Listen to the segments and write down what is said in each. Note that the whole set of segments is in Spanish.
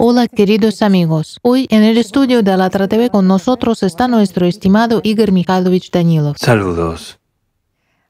Hola queridos amigos, hoy en el estudio de la TV con nosotros está nuestro estimado Igor Mikhailovich Danilov. Saludos.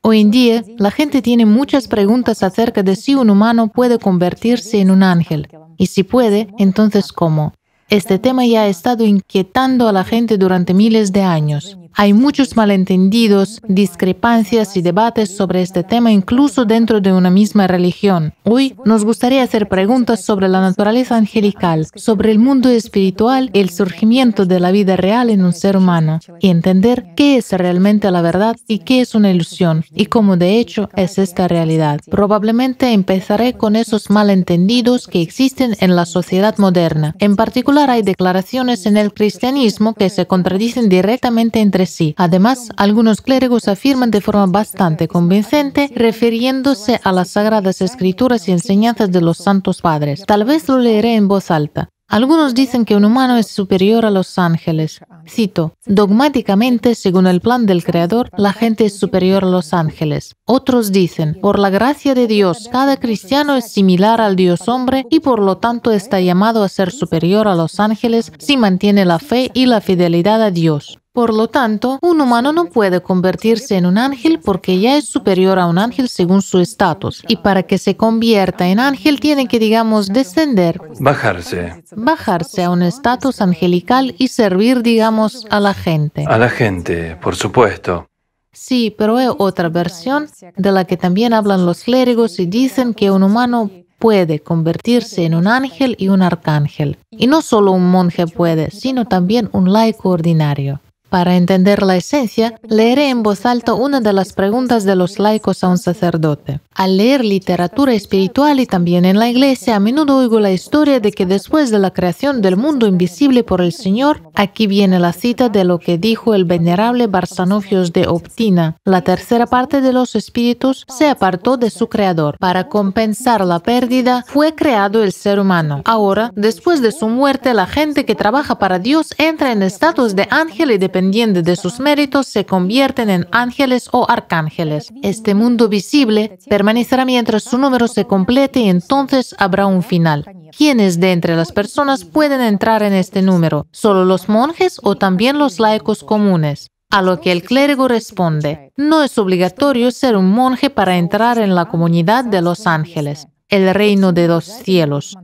Hoy en día, la gente tiene muchas preguntas acerca de si un humano puede convertirse en un ángel. Y si puede, entonces ¿cómo? Este tema ya ha estado inquietando a la gente durante miles de años. Hay muchos malentendidos, discrepancias y debates sobre este tema incluso dentro de una misma religión. Hoy nos gustaría hacer preguntas sobre la naturaleza angelical, sobre el mundo espiritual el surgimiento de la vida real en un ser humano, y entender qué es realmente la verdad y qué es una ilusión, y cómo de hecho es esta realidad. Probablemente empezaré con esos malentendidos que existen en la sociedad moderna. En particular hay declaraciones en el cristianismo que se contradicen directamente entre sí. Además, algunos clérigos afirman de forma bastante convincente, refiriéndose a las sagradas escrituras y enseñanzas de los santos padres. Tal vez lo leeré en voz alta. Algunos dicen que un humano es superior a los ángeles. Cito, dogmáticamente, según el plan del Creador, la gente es superior a los ángeles. Otros dicen, por la gracia de Dios, cada cristiano es similar al Dios hombre y por lo tanto está llamado a ser superior a los ángeles si mantiene la fe y la fidelidad a Dios. Por lo tanto, un humano no puede convertirse en un ángel porque ya es superior a un ángel según su estatus. Y para que se convierta en ángel tiene que, digamos, descender. Bajarse. Bajarse a un estatus angelical y servir, digamos, a la gente. A la gente, por supuesto. Sí, pero hay otra versión de la que también hablan los clérigos y dicen que un humano puede convertirse en un ángel y un arcángel. Y no solo un monje puede, sino también un laico ordinario. Para entender la esencia, leeré en voz alta una de las preguntas de los laicos a un sacerdote. Al leer literatura espiritual y también en la iglesia, a menudo oigo la historia de que después de la creación del mundo invisible por el Señor, aquí viene la cita de lo que dijo el venerable Barsanofios de Optina, la tercera parte de los espíritus se apartó de su creador. Para compensar la pérdida, fue creado el ser humano. Ahora, después de su muerte, la gente que trabaja para Dios entra en estatus de ángel y de dependiendo de sus méritos, se convierten en ángeles o arcángeles. Este mundo visible permanecerá mientras su número se complete y entonces habrá un final. ¿Quiénes de entre las personas pueden entrar en este número? ¿Solo los monjes o también los laicos comunes? A lo que el clérigo responde, no es obligatorio ser un monje para entrar en la comunidad de los ángeles, el reino de los cielos.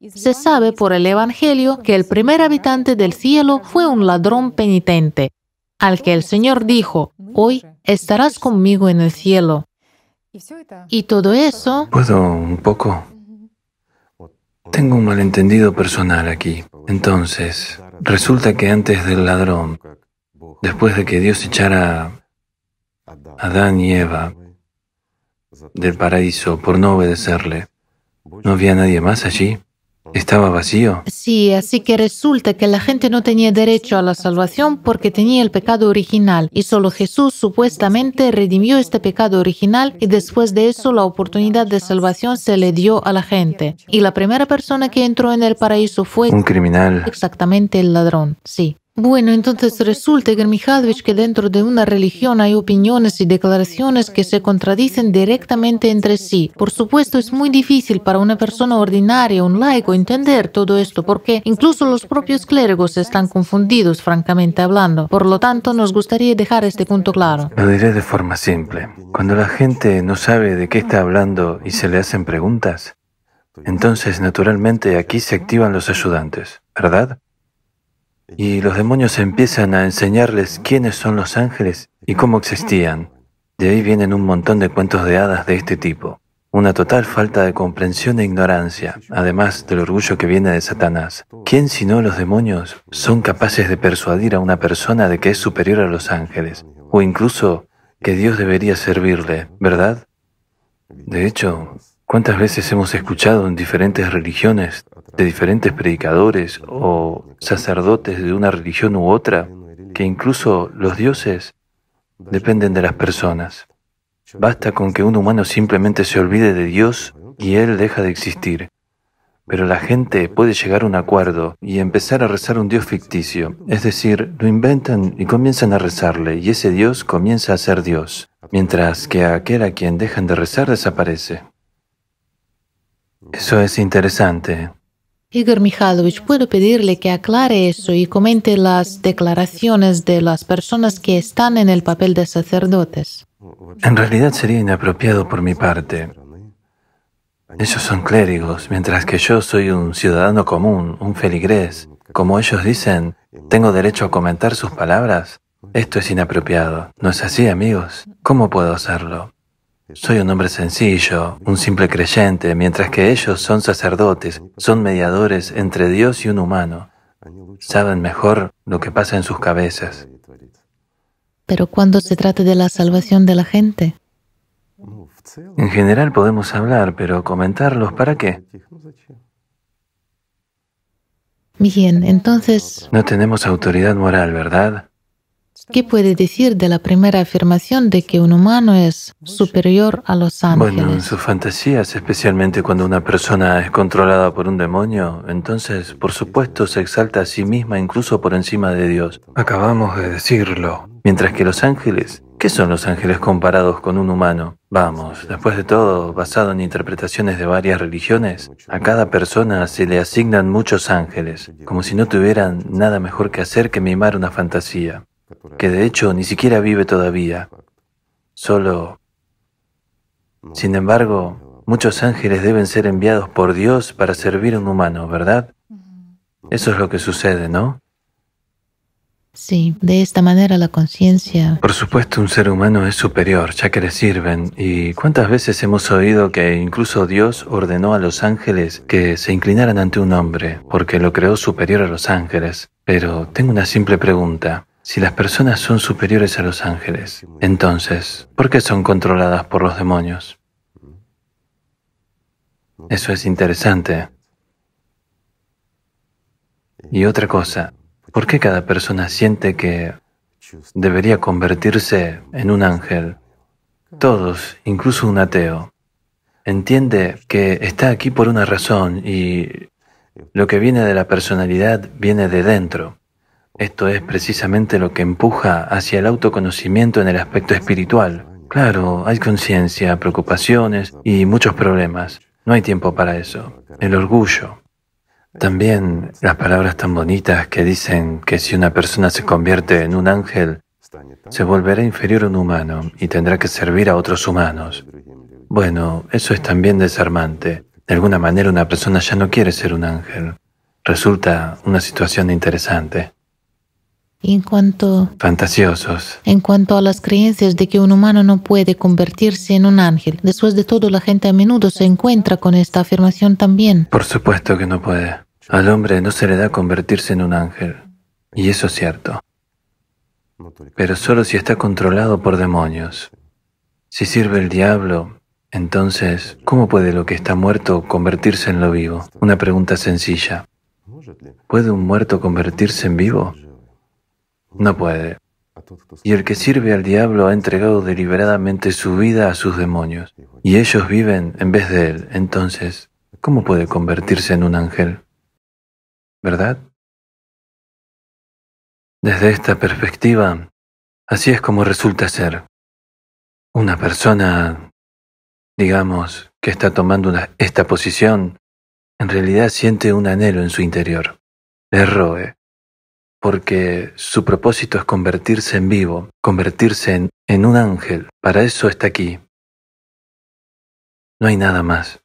Se sabe por el Evangelio que el primer habitante del cielo fue un ladrón penitente, al que el Señor dijo, hoy estarás conmigo en el cielo. Y todo eso... ¿Puedo un poco? Tengo un malentendido personal aquí. Entonces, resulta que antes del ladrón, después de que Dios echara a Adán y Eva del paraíso por no obedecerle, ¿no había nadie más allí? ¿Estaba vacío? Sí, así que resulta que la gente no tenía derecho a la salvación porque tenía el pecado original y solo Jesús supuestamente redimió este pecado original y después de eso la oportunidad de salvación se le dio a la gente. Y la primera persona que entró en el paraíso fue... Un criminal. Exactamente el ladrón, sí. Bueno, entonces resulta, Mikhailovich, que dentro de una religión hay opiniones y declaraciones que se contradicen directamente entre sí. Por supuesto, es muy difícil para una persona ordinaria, un laico, entender todo esto, porque incluso los propios clérigos están confundidos, francamente hablando. Por lo tanto, nos gustaría dejar este punto claro. Lo diré de forma simple. Cuando la gente no sabe de qué está hablando y se le hacen preguntas, entonces naturalmente aquí se activan los ayudantes, ¿verdad? Y los demonios empiezan a enseñarles quiénes son los ángeles y cómo existían. De ahí vienen un montón de cuentos de hadas de este tipo. Una total falta de comprensión e ignorancia, además del orgullo que viene de Satanás. ¿Quién sino los demonios son capaces de persuadir a una persona de que es superior a los ángeles? O incluso que Dios debería servirle, ¿verdad? De hecho, ¿cuántas veces hemos escuchado en diferentes religiones de diferentes predicadores o sacerdotes de una religión u otra, que incluso los dioses dependen de las personas. Basta con que un humano simplemente se olvide de Dios y Él deja de existir. Pero la gente puede llegar a un acuerdo y empezar a rezar un Dios ficticio. Es decir, lo inventan y comienzan a rezarle y ese Dios comienza a ser Dios, mientras que aquel a quien dejan de rezar desaparece. Eso es interesante. Igor Mikhailovich, puedo pedirle que aclare eso y comente las declaraciones de las personas que están en el papel de sacerdotes. En realidad sería inapropiado por mi parte. Ellos son clérigos, mientras que yo soy un ciudadano común, un feligrés. Como ellos dicen, ¿tengo derecho a comentar sus palabras? Esto es inapropiado. ¿No es así, amigos? ¿Cómo puedo hacerlo? Soy un hombre sencillo, un simple creyente, mientras que ellos son sacerdotes, son mediadores entre Dios y un humano. Saben mejor lo que pasa en sus cabezas. Pero cuando se trata de la salvación de la gente, En general podemos hablar, pero comentarlos, ¿para qué? bien, entonces, No tenemos autoridad moral, ¿verdad? ¿Qué puede decir de la primera afirmación de que un humano es superior a los Bueno, en ángeles? sus fantasías, especialmente cuando una persona es controlada por un demonio, entonces, por supuesto, se exalta a sí misma incluso por encima de Dios. Acabamos de decirlo. Mientras que los ángeles, ¿qué son los ángeles comparados con un humano? Vamos, después de todo, basado en interpretaciones de varias religiones, a cada persona se le asignan muchos ángeles, como si no tuvieran nada mejor que hacer que mimar una fantasía, que de hecho ni siquiera vive todavía. Solo sin embargo, muchos ángeles deben ser enviados por Dios para servir a un humano, ¿verdad? Eso es lo que sucede, ¿no? Sí, de esta manera la conciencia. Por supuesto, un ser humano es superior, ya que le sirven. ¿Y cuántas veces hemos oído que incluso Dios ordenó a los ángeles que se inclinaran ante un hombre, porque lo creó superior a los ángeles? Pero tengo una simple pregunta. Si las personas son superiores a los ángeles, entonces, ¿por qué son controladas por los demonios? Eso es interesante. Y otra cosa, ¿por qué cada persona siente que debería convertirse en un ángel? Todos, incluso un ateo, entiende que está aquí por una razón y lo que viene de la personalidad viene de dentro. Esto es precisamente lo que empuja hacia el autoconocimiento en el aspecto espiritual. Claro, hay conciencia, preocupaciones y muchos problemas. No hay tiempo para eso. El orgullo. También las palabras tan bonitas que dicen que si una persona se convierte en un ángel, se volverá inferior a un humano y tendrá que servir a otros humanos. Bueno, eso es también desarmante. De alguna manera una persona ya no quiere ser un ángel. Resulta una situación interesante. Y En cuanto, Fantasiosos. en cuanto a las creencias de que un humano no puede convertirse en un ángel, después de todo la gente a menudo se encuentra con esta afirmación también. Por supuesto que no puede. Al hombre no se le da convertirse en un ángel. Y eso es cierto. Pero solo si está controlado por demonios. Si sirve el diablo, entonces, ¿cómo puede lo que está muerto convertirse en lo vivo? Una pregunta sencilla. ¿Puede un muerto convertirse en vivo? No puede. Y el que sirve al diablo ha entregado deliberadamente su vida a sus demonios. Y ellos viven en vez de él. Entonces, ¿cómo puede convertirse en un ángel? ¿Verdad? Desde esta perspectiva, así es como resulta ser. Una persona, digamos, que está tomando esta posición, en realidad siente un anhelo en su interior. Le roe, porque su propósito es convertirse en vivo, convertirse en, un ángel. Para eso está aquí. No hay nada más.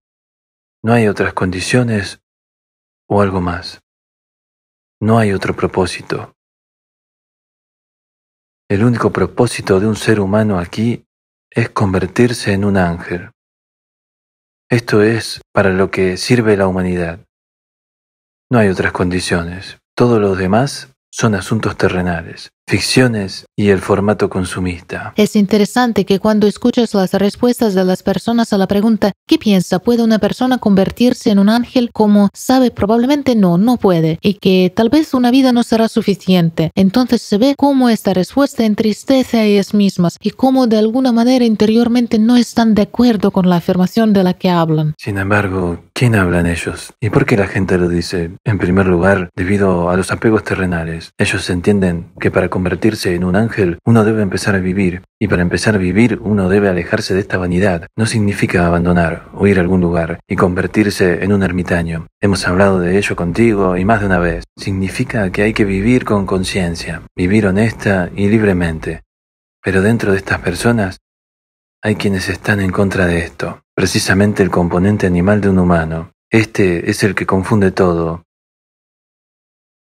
No hay otras condiciones o algo más. No hay otro propósito. El único propósito de un ser humano aquí es convertirse en un ángel. Esto es para lo que sirve la humanidad. No hay otras condiciones. Todo lo demás son asuntos terrenales, ficciones y el formato consumista. Es interesante que cuando escuchas las respuestas de las personas a la pregunta ¿qué piensa? ¿Puede una persona convertirse en un ángel? Como sabe probablemente no, no puede y que tal vez una vida no será suficiente. Entonces se ve cómo esta respuesta entristece a ellas mismas y cómo de alguna manera interiormente no están de acuerdo con la afirmación de la que hablan. Sin embargo, ¿quién hablan ellos? ¿Y por qué la gente lo dice? En primer lugar, debido a los apegos terrenales. Ellos entienden que para convertirse en un ángel, uno debe empezar a vivir. Y para empezar a vivir, uno debe alejarse de esta vanidad. No significa abandonar o ir a algún lugar y convertirse en un ermitaño. Hemos hablado de ello contigo y más de una vez. Significa que hay que vivir con conciencia, vivir honesta y libremente. Pero dentro de estas personas hay quienes están en contra de esto, precisamente el componente animal de un humano. Este es el que confunde todo,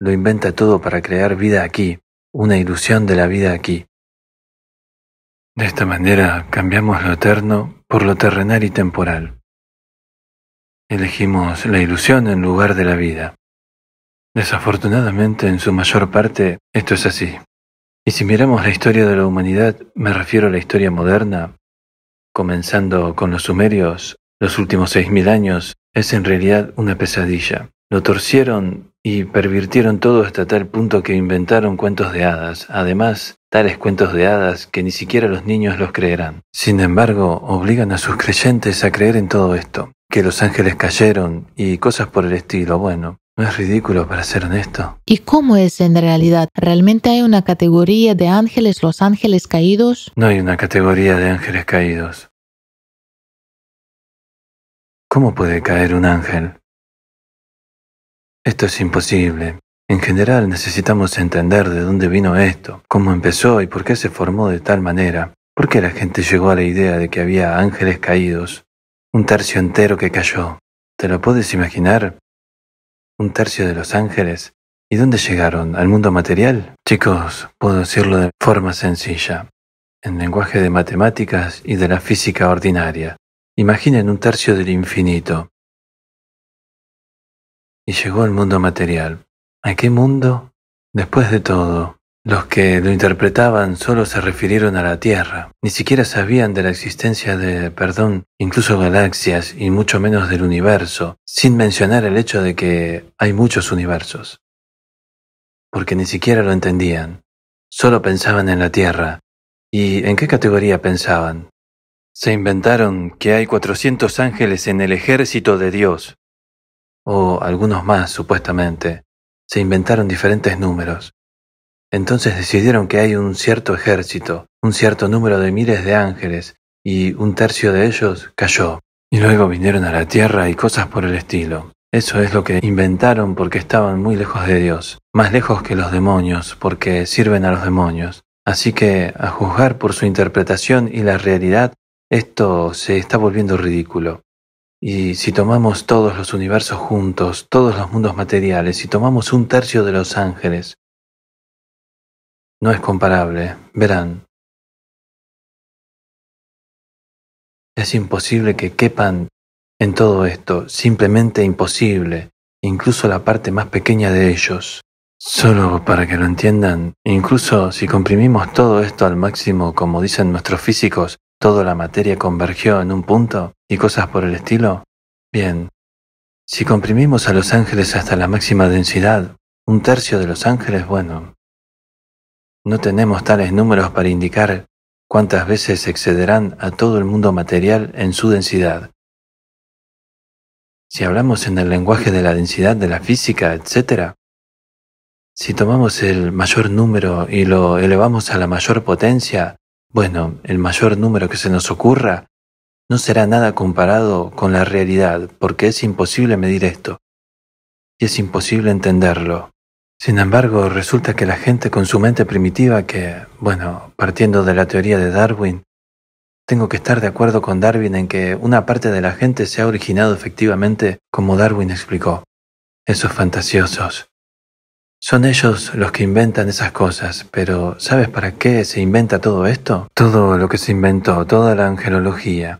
lo inventa todo para crear vida aquí, una ilusión de la vida aquí. De esta manera cambiamos lo eterno por lo terrenal y temporal. Elegimos la ilusión en lugar de la vida. Desafortunadamente, en su mayor parte, esto es así. Y si miramos la historia de la humanidad, me refiero a la historia moderna, comenzando con los sumerios, los últimos seis mil años, es en realidad una pesadilla. Lo torcieron y pervirtieron todo hasta tal punto que inventaron cuentos de hadas, además tales cuentos de hadas que ni siquiera los niños los creerán. Sin embargo, obligan a sus creyentes a creer en todo esto, que los ángeles cayeron y cosas por el estilo. Bueno, ¿no es ridículo para ser honesto? ¿Y cómo es en realidad? ¿Realmente hay una categoría de ángeles, los ángeles caídos? No hay una categoría de ángeles caídos. ¿Cómo puede caer un ángel? Esto es imposible. En general necesitamos entender de dónde vino esto, cómo empezó y por qué se formó de tal manera. ¿Por qué la gente llegó a la idea de que había ángeles caídos? Un tercio entero que cayó. ¿Te lo puedes imaginar? Un tercio de los ángeles. ¿Y dónde llegaron? ¿Al mundo material? Chicos, puedo decirlo de forma sencilla, en lenguaje de matemáticas y de la física ordinaria. Imaginen un tercio del infinito, y llegó al mundo material. ¿A qué mundo? Después de todo, los que lo interpretaban solo se refirieron a la Tierra, ni siquiera sabían de la existencia de, perdón, incluso galaxias y mucho menos del universo, sin mencionar el hecho de que hay muchos universos. Porque ni siquiera lo entendían, solo pensaban en la Tierra. ¿Y en qué categoría pensaban? Se inventaron que hay 400 ángeles en el ejército de Dios, o algunos más supuestamente, se inventaron diferentes números. Entonces decidieron que hay un cierto ejército, un cierto número de miles de ángeles, y un tercio de ellos cayó. Y luego vinieron a la tierra y cosas por el estilo. Eso es lo que inventaron porque estaban muy lejos de Dios, más lejos que los demonios, porque sirven a los demonios. Así que, a juzgar por su interpretación y la realidad, esto se está volviendo ridículo. Y si tomamos todos los universos juntos, todos los mundos materiales, si tomamos un tercio de los ángeles, no es comparable, verán. Es imposible que quepan en todo esto, simplemente imposible, incluso la parte más pequeña de ellos. Solo para que lo entiendan, incluso si comprimimos todo esto al máximo, como dicen nuestros físicos, toda la materia convergió en un punto y cosas por el estilo? Bien, si comprimimos a los ángeles hasta la máxima densidad, un tercio de los ángeles, bueno, no tenemos tales números para indicar cuántas veces excederán a todo el mundo material en su densidad. Si hablamos en el lenguaje de la densidad de la física, etc., si tomamos el mayor número y lo elevamos a la mayor potencia, bueno, el mayor número que se nos ocurra no será nada comparado con la realidad, porque es imposible medir esto, y es imposible entenderlo. Sin embargo, resulta que la gente con su mente primitiva que, bueno, partiendo de la teoría de Darwin, tengo que estar de acuerdo con Darwin en que una parte de la gente se ha originado efectivamente como Darwin explicó. Esos fantasiosos, son ellos los que inventan esas cosas, pero ¿sabes para qué se inventa todo esto? Todo lo que se inventó, toda la angelología.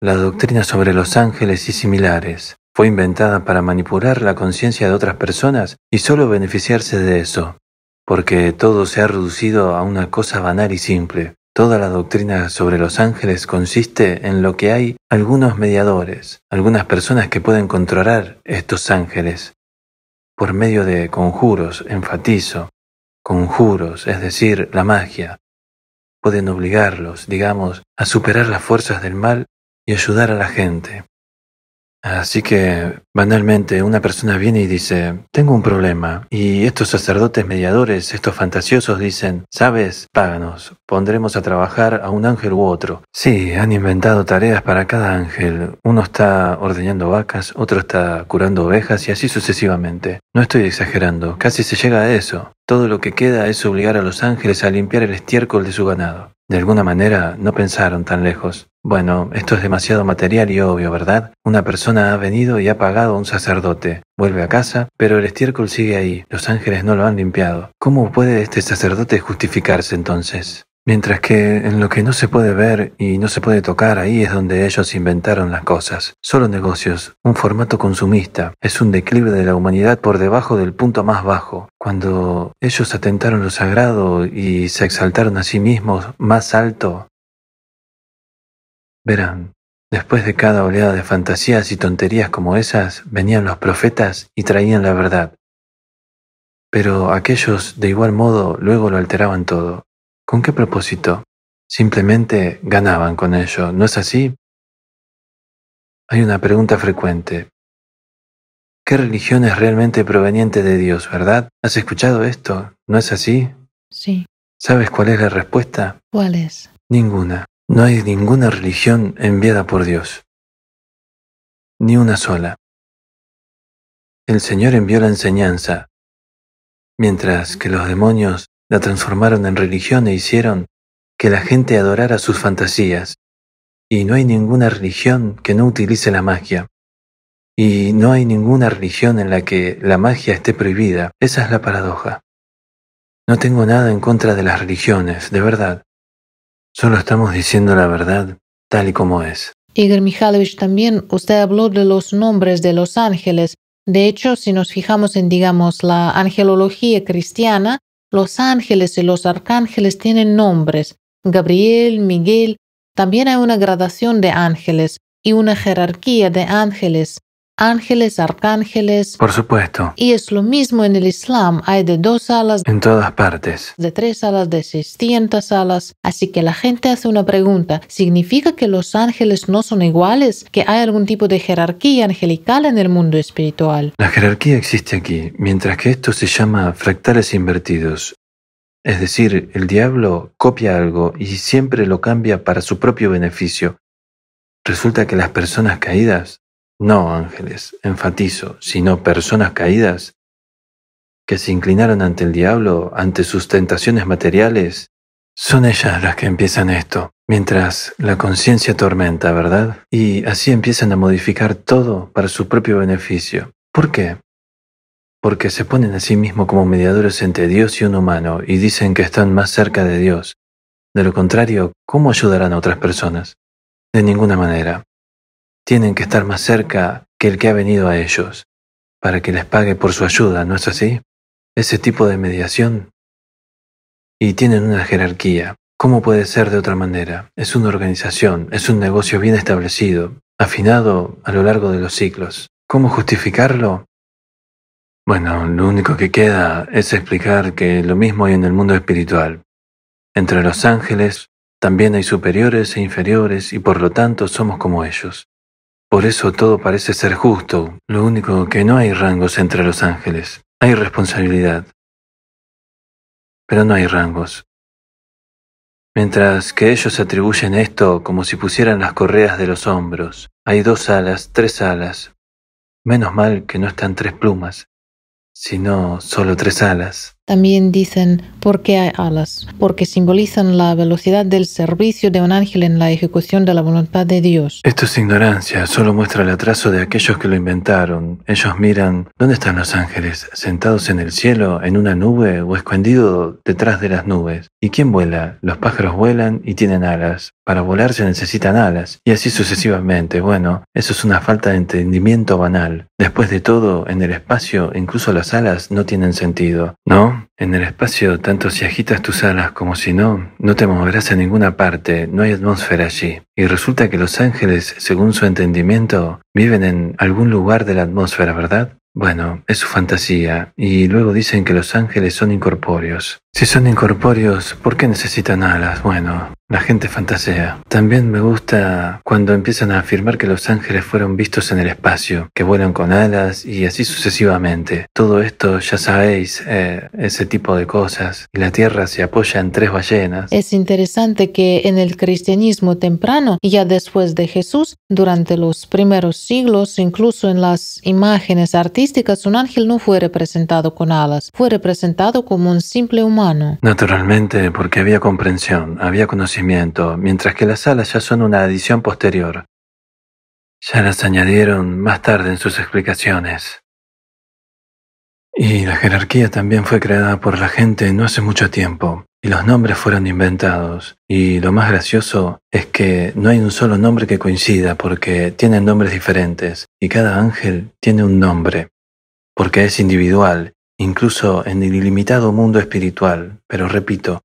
La doctrina sobre los ángeles y similares fue inventada para manipular la conciencia de otras personas y solo beneficiarse de eso, porque todo se ha reducido a una cosa banal y simple. Toda la doctrina sobre los ángeles consiste en lo que hay algunos mediadores, algunas personas que pueden controlar estos ángeles, por medio de conjuros, enfatizo, conjuros, es decir, la magia, pueden obligarlos, digamos, a superar las fuerzas del mal y ayudar a la gente. Así que, banalmente, una persona viene y dice, tengo un problema, y estos sacerdotes mediadores, estos fantasiosos, dicen, sabes, páganos, pondremos a trabajar a un ángel u otro. Sí, han inventado tareas para cada ángel. Uno está ordeñando vacas, otro está curando ovejas y así sucesivamente. No estoy exagerando, casi se llega a eso. Todo lo que queda es obligar a los ángeles a limpiar el estiércol de su ganado. De alguna manera no pensaron tan lejos. Bueno, esto es demasiado material y obvio, ¿verdad? Una persona ha venido y ha pagado a un sacerdote. Vuelve a casa, pero el estiércol sigue ahí. Los ángeles no lo han limpiado. ¿Cómo puede este sacerdote justificarse entonces? Mientras que en lo que no se puede ver y no se puede tocar, ahí es donde ellos inventaron las cosas. Solo negocios, un formato consumista, es un declive de la humanidad por debajo del punto más bajo. Cuando ellos atentaron lo sagrado y se exaltaron a sí mismos más alto, verán, después de cada oleada de fantasías y tonterías como esas, venían los profetas y traían la verdad. Pero aquellos, de igual modo, luego lo alteraban todo. ¿Con qué propósito? Simplemente ganaban con ello, ¿no es así? Hay una pregunta frecuente. ¿Qué religión es realmente proveniente de Dios, verdad? ¿Has escuchado esto? ¿No es así? Sí. ¿Sabes cuál es la respuesta? ¿Cuál es? Ninguna. No hay ninguna religión enviada por Dios. Ni una sola. El Señor envió la enseñanza, mientras que los demonios la transformaron en religión e hicieron que la gente adorara sus fantasías. Y no hay ninguna religión que no utilice la magia. Y no hay ninguna religión en la que la magia esté prohibida. Esa es la paradoja. No tengo nada en contra de las religiones, de verdad. Solo estamos diciendo la verdad tal y como es. Igor Mikhailovich, también usted habló de los nombres de los ángeles. De hecho, si nos fijamos en, digamos, la angelología cristiana, los ángeles y los arcángeles tienen nombres. Gabriel, Miguel. También hay una gradación de ángeles y una jerarquía de ángeles. Ángeles, arcángeles. Por supuesto. Y es lo mismo en el Islam. Hay de dos alas. En todas partes. De tres alas, de seiscientas alas. Así que la gente hace una pregunta. ¿Significa que los ángeles no son iguales? ¿Que hay algún tipo de jerarquía angelical en el mundo espiritual? La jerarquía existe aquí, mientras que esto se llama fractales invertidos. Es decir, el diablo copia algo y siempre lo cambia para su propio beneficio. Resulta que las personas caídas no ángeles, enfatizo, sino personas caídas, que se inclinaron ante el diablo, ante sus tentaciones materiales, son ellas las que empiezan esto, mientras la conciencia tormenta, ¿verdad? Y así empiezan a modificar todo para su propio beneficio. ¿Por qué? Porque se ponen a sí mismos como mediadores entre Dios y un humano y dicen que están más cerca de Dios. De lo contrario, ¿cómo ayudarán a otras personas? De ninguna manera tienen que estar más cerca que el que ha venido a ellos, para que les pague por su ayuda, ¿no es así? Ese tipo de mediación. Y tienen una jerarquía. ¿Cómo puede ser de otra manera? Es una organización, es un negocio bien establecido, afinado a lo largo de los ciclos. ¿Cómo justificarlo? Bueno, lo único que queda es explicar que lo mismo hay en el mundo espiritual. Entre los ángeles también hay superiores e inferiores y por lo tanto somos como ellos. Por eso todo parece ser justo, lo único que no hay rangos entre los ángeles, hay responsabilidad. Pero no hay rangos. Mientras que ellos atribuyen esto como si pusieran las correas de los hombros, hay dos alas, tres alas. Menos mal que no están tres plumas, sino solo tres alas. También dicen por qué hay alas, porque simbolizan la velocidad del servicio de un ángel en la ejecución de la voluntad de Dios. Esto es ignorancia, solo muestra el atraso de aquellos que lo inventaron. Ellos miran, ¿dónde están los ángeles? ¿Sentados en el cielo, en una nube o escondidos detrás de las nubes? ¿Y quién vuela? Los pájaros vuelan y tienen alas. Para volar se necesitan alas, y así sucesivamente. Bueno, eso es una falta de entendimiento banal. Después de todo, en el espacio, incluso las alas no tienen sentido, ¿no? En el espacio, tanto si agitas tus alas como si no, no te moverás a ninguna parte, no hay atmósfera allí. Y resulta que los ángeles, según su entendimiento, viven en algún lugar de la atmósfera, ¿verdad? Bueno, es su fantasía, y luego dicen que los ángeles son incorpóreos. Si son incorpóreos, ¿por qué necesitan alas? Bueno, la gente fantasea. También me gusta cuando empiezan a afirmar que los ángeles fueron vistos en el espacio, que vuelan con alas y así sucesivamente. Todo esto, ya sabéis, eh, ese tipo de cosas. Y la Tierra se apoya en tres ballenas. Es interesante que en el cristianismo temprano, ya después de Jesús, durante los primeros siglos, incluso en las imágenes artísticas, un ángel no fue representado con alas, fue representado como un simple humano. Naturalmente, porque había comprensión, había conocimiento mientras que las alas ya son una adición posterior. Ya las añadieron más tarde en sus explicaciones. Y la jerarquía también fue creada por la gente no hace mucho tiempo, y los nombres fueron inventados. Y lo más gracioso es que no hay un solo nombre que coincida, porque tienen nombres diferentes, y cada ángel tiene un nombre, porque es individual, incluso en el ilimitado mundo espiritual. Pero repito,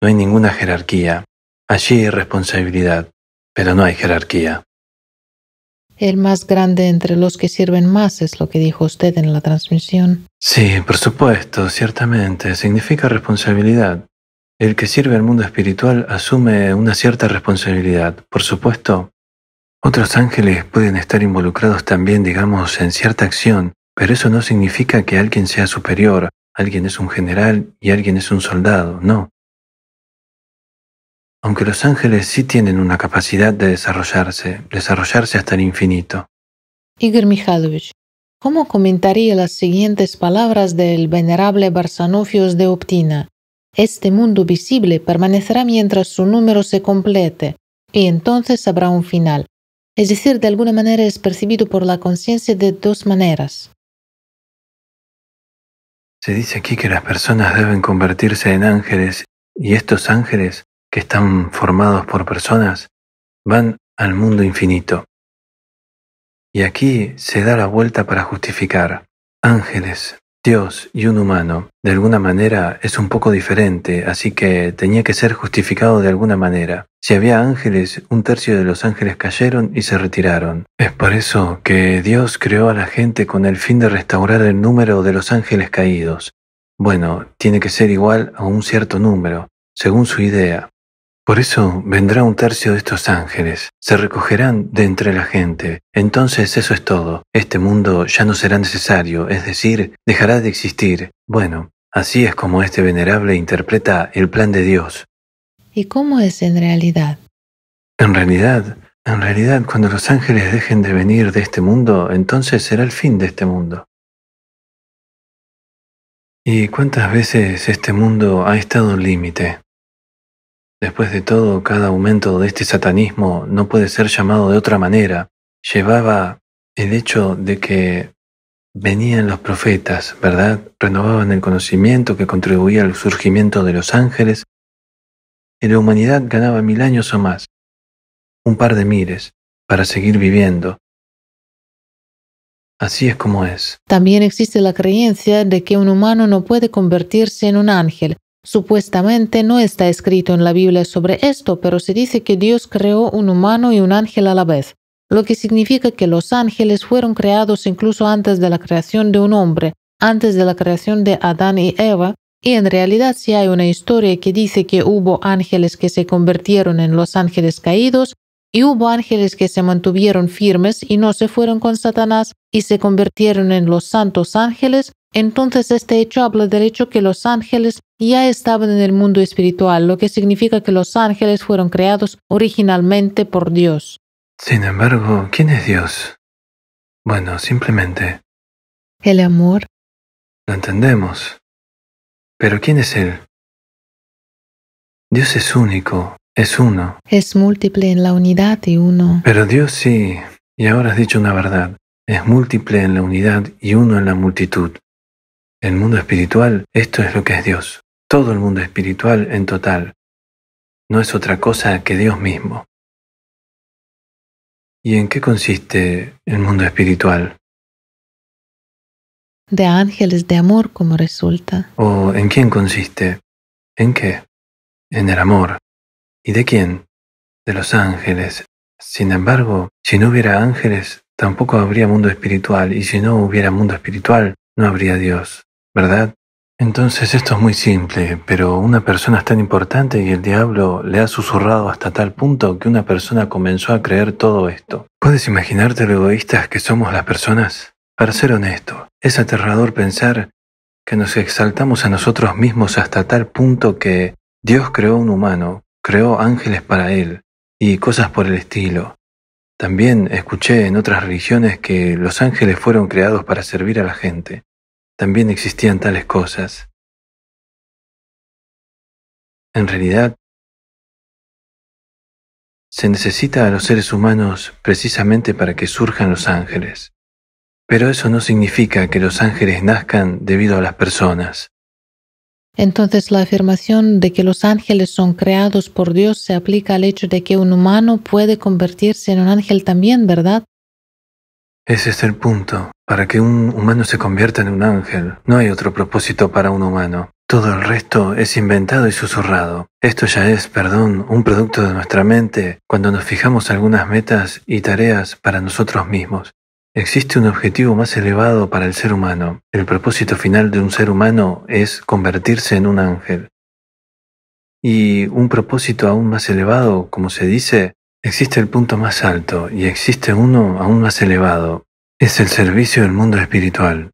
no hay ninguna jerarquía, Allí hay responsabilidad, pero no hay jerarquía. El más grande entre los que sirven más es lo que dijo usted en la transmisión. Sí, por supuesto, ciertamente, significa responsabilidad. El que sirve al mundo espiritual asume una cierta responsabilidad. Por supuesto, otros ángeles pueden estar involucrados también, digamos, en cierta acción, pero eso no significa que alguien sea superior, alguien es un general y alguien es un soldado, no. Aunque los ángeles sí tienen una capacidad de desarrollarse, desarrollarse hasta el infinito. Igor Mikhailovich, ¿cómo comentaría las siguientes palabras del venerable Barsanofios de Optina? Este mundo visible permanecerá mientras su número se complete, y entonces habrá un final. Es decir, de alguna manera es percibido por la conciencia de dos maneras. Se dice aquí que las personas deben convertirse en ángeles, y estos ángeles que están formados por personas van al mundo infinito. Y aquí se da la vuelta para justificar. Ángeles, Dios y un humano, de alguna manera es un poco diferente, así que tenía que ser justificado de alguna manera. Si había ángeles, un tercio de los ángeles cayeron y se retiraron. Es por eso que Dios creó a la gente con el fin de restaurar el número de los ángeles caídos. Bueno, tiene que ser igual a un cierto número, según su idea. Por eso vendrá un tercio de estos ángeles, se recogerán de entre la gente. Entonces eso es todo. Este mundo ya no será necesario, es decir, dejará de existir. Bueno, así es como este venerable interpreta el plan de Dios. ¿Y cómo es en realidad? En realidad, en realidad, cuando los ángeles dejen de venir de este mundo, entonces será el fin de este mundo. ¿Y cuántas veces este mundo ha estado en límite? Después de todo, cada aumento de este satanismo no puede ser llamado de otra manera. Llevaba el hecho de que venían los profetas, ¿verdad? Renovaban el conocimiento que contribuía al surgimiento de los ángeles y la humanidad ganaba mil años o más, un par de miles, para seguir viviendo. Así es como es. También existe la creencia de que un humano no puede convertirse en un ángel, Supuestamente no está escrito en la Biblia sobre esto, pero se dice que Dios creó un humano y un ángel a la vez, lo que significa que los ángeles fueron creados incluso antes de la creación de un hombre, antes de la creación de Adán y Eva, y en realidad si hay una historia que dice que hubo ángeles que se convirtieron en los ángeles caídos, y hubo ángeles que se mantuvieron firmes y no se fueron con Satanás y se convirtieron en los santos ángeles, entonces este hecho habla del hecho que los ángeles ya estaban en el mundo espiritual, lo que significa que los ángeles fueron creados originalmente por Dios. Sin embargo, ¿quién es Dios? Bueno, simplemente. El amor. Lo entendemos. Pero ¿quién es Él? Dios es único, es uno. Es múltiple en la unidad y uno. Pero Dios sí, y ahora has dicho una verdad, es múltiple en la unidad y uno en la multitud. El mundo espiritual, esto es lo que es Dios. Todo el mundo espiritual en total. No es otra cosa que Dios mismo. ¿Y en qué consiste el mundo espiritual? De ángeles de amor como resulta. ¿O en quién consiste? ¿En qué? En el amor. ¿Y de quién? De los ángeles. Sin embargo, si no hubiera ángeles, tampoco habría mundo espiritual, y si no hubiera mundo espiritual, no habría Dios. ¿Verdad? Entonces esto es muy simple, pero una persona es tan importante y el diablo le ha susurrado hasta tal punto que una persona comenzó a creer todo esto. ¿Puedes imaginarte lo egoístas que somos las personas? Para ser honesto, es aterrador pensar que nos exaltamos a nosotros mismos hasta tal punto que Dios creó un humano, creó ángeles para él y cosas por el estilo. También escuché en otras religiones que los ángeles fueron creados para servir a la gente también existían tales cosas. En realidad, se necesita a los seres humanos precisamente para que surjan los ángeles. Pero eso no significa que los ángeles nazcan debido a las personas. Entonces la afirmación de que los ángeles son creados por Dios se aplica al hecho de que un humano puede convertirse en un ángel también, ¿verdad? Ese es el punto. Para que un humano se convierta en un ángel, no hay otro propósito para un humano. Todo el resto es inventado y susurrado. Esto ya es, perdón, un producto de nuestra mente cuando nos fijamos algunas metas y tareas para nosotros mismos. Existe un objetivo más elevado para el ser humano. El propósito final de un ser humano es convertirse en un ángel. Y un propósito aún más elevado, como se dice, Existe el punto más alto y existe uno aún más elevado. Es el servicio del mundo espiritual.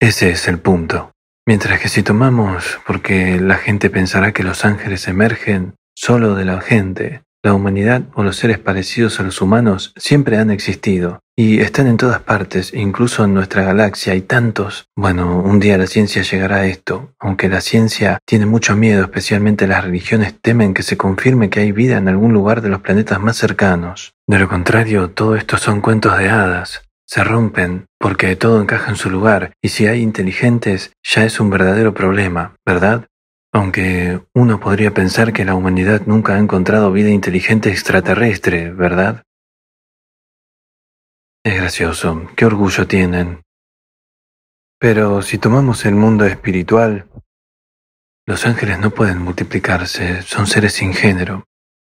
Ese es el punto. Mientras que si tomamos, porque la gente pensará que los ángeles emergen solo de la gente, la humanidad o los seres parecidos a los humanos siempre han existido y están en todas partes, incluso en nuestra galaxia hay tantos. Bueno, un día la ciencia llegará a esto, aunque la ciencia tiene mucho miedo, especialmente las religiones temen que se confirme que hay vida en algún lugar de los planetas más cercanos. De lo contrario, todo esto son cuentos de hadas. Se rompen porque todo encaja en su lugar y si hay inteligentes ya es un verdadero problema, ¿verdad? Aunque uno podría pensar que la humanidad nunca ha encontrado vida inteligente extraterrestre, ¿verdad? Es gracioso, qué orgullo tienen. Pero si tomamos el mundo espiritual, los ángeles no pueden multiplicarse, son seres sin género.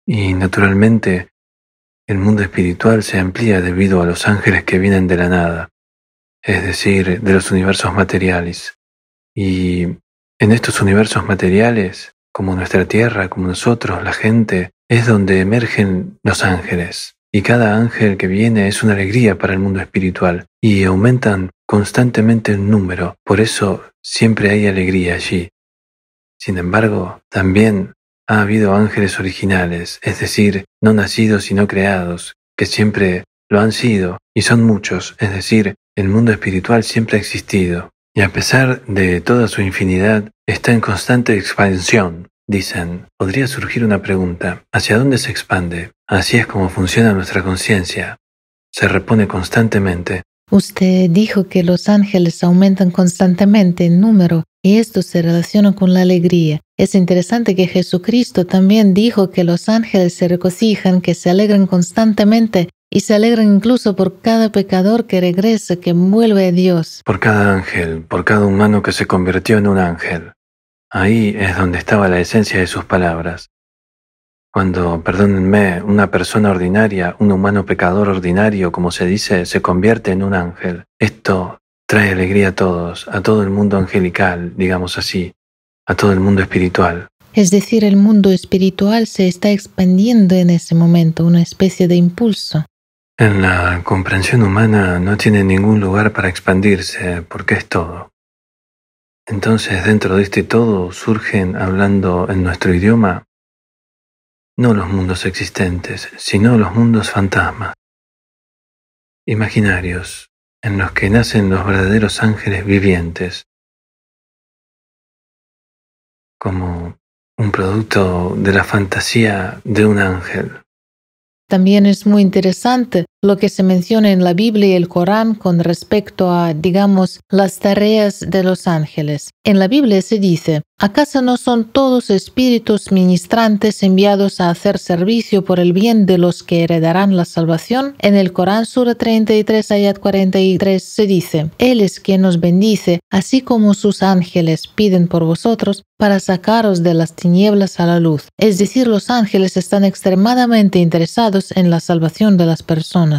Y naturalmente, el mundo espiritual se amplía debido a los ángeles que vienen de la nada, es decir, de los universos materiales. Y en estos universos materiales, como nuestra Tierra, como nosotros, la gente, es donde emergen los ángeles. Y cada ángel que viene es una alegría para el mundo espiritual y aumentan constantemente en número, por eso siempre hay alegría allí. Sin embargo, también ha habido ángeles originales, es decir, no nacidos sino creados, que siempre lo han sido, y son muchos, es decir, el mundo espiritual siempre ha existido, y a pesar de toda su infinidad, está en constante expansión, Dicen, podría surgir una pregunta, ¿hacia dónde se expande? Así es como funciona nuestra conciencia. Se repone constantemente. Usted dijo que los ángeles aumentan constantemente en número y esto se relaciona con la alegría. Es interesante que Jesucristo también dijo que los ángeles se regocijan, que se alegran constantemente y se alegran incluso por cada pecador que regresa, que vuelve a Dios. Por cada ángel, por cada humano que se convirtió en un ángel. Ahí es donde estaba la esencia de sus palabras. Cuando, perdónenme, una persona ordinaria, un humano pecador ordinario, como se dice, se convierte en un ángel, esto trae alegría a todos, a todo el mundo angelical, digamos así, a todo el mundo espiritual. Es decir, el mundo espiritual se está expandiendo en ese momento, una especie de impulso. En la comprensión humana no tiene ningún lugar para expandirse, porque es todo. Entonces dentro de este todo surgen, hablando en nuestro idioma, no los mundos existentes, sino los mundos fantasmas, imaginarios, en los que nacen los verdaderos ángeles vivientes, como un producto de la fantasía de un ángel. También es muy interesante lo que se menciona en la Biblia y el Corán con respecto a, digamos, las tareas de los ángeles. En la Biblia se dice, ¿acaso no son todos espíritus ministrantes enviados a hacer servicio por el bien de los que heredarán la salvación? En el Corán Sura 33, ayat 43 se dice, Él es quien nos bendice, así como sus ángeles piden por vosotros para sacaros de las tinieblas a la luz. Es decir, los ángeles están extremadamente interesados en la salvación de las personas.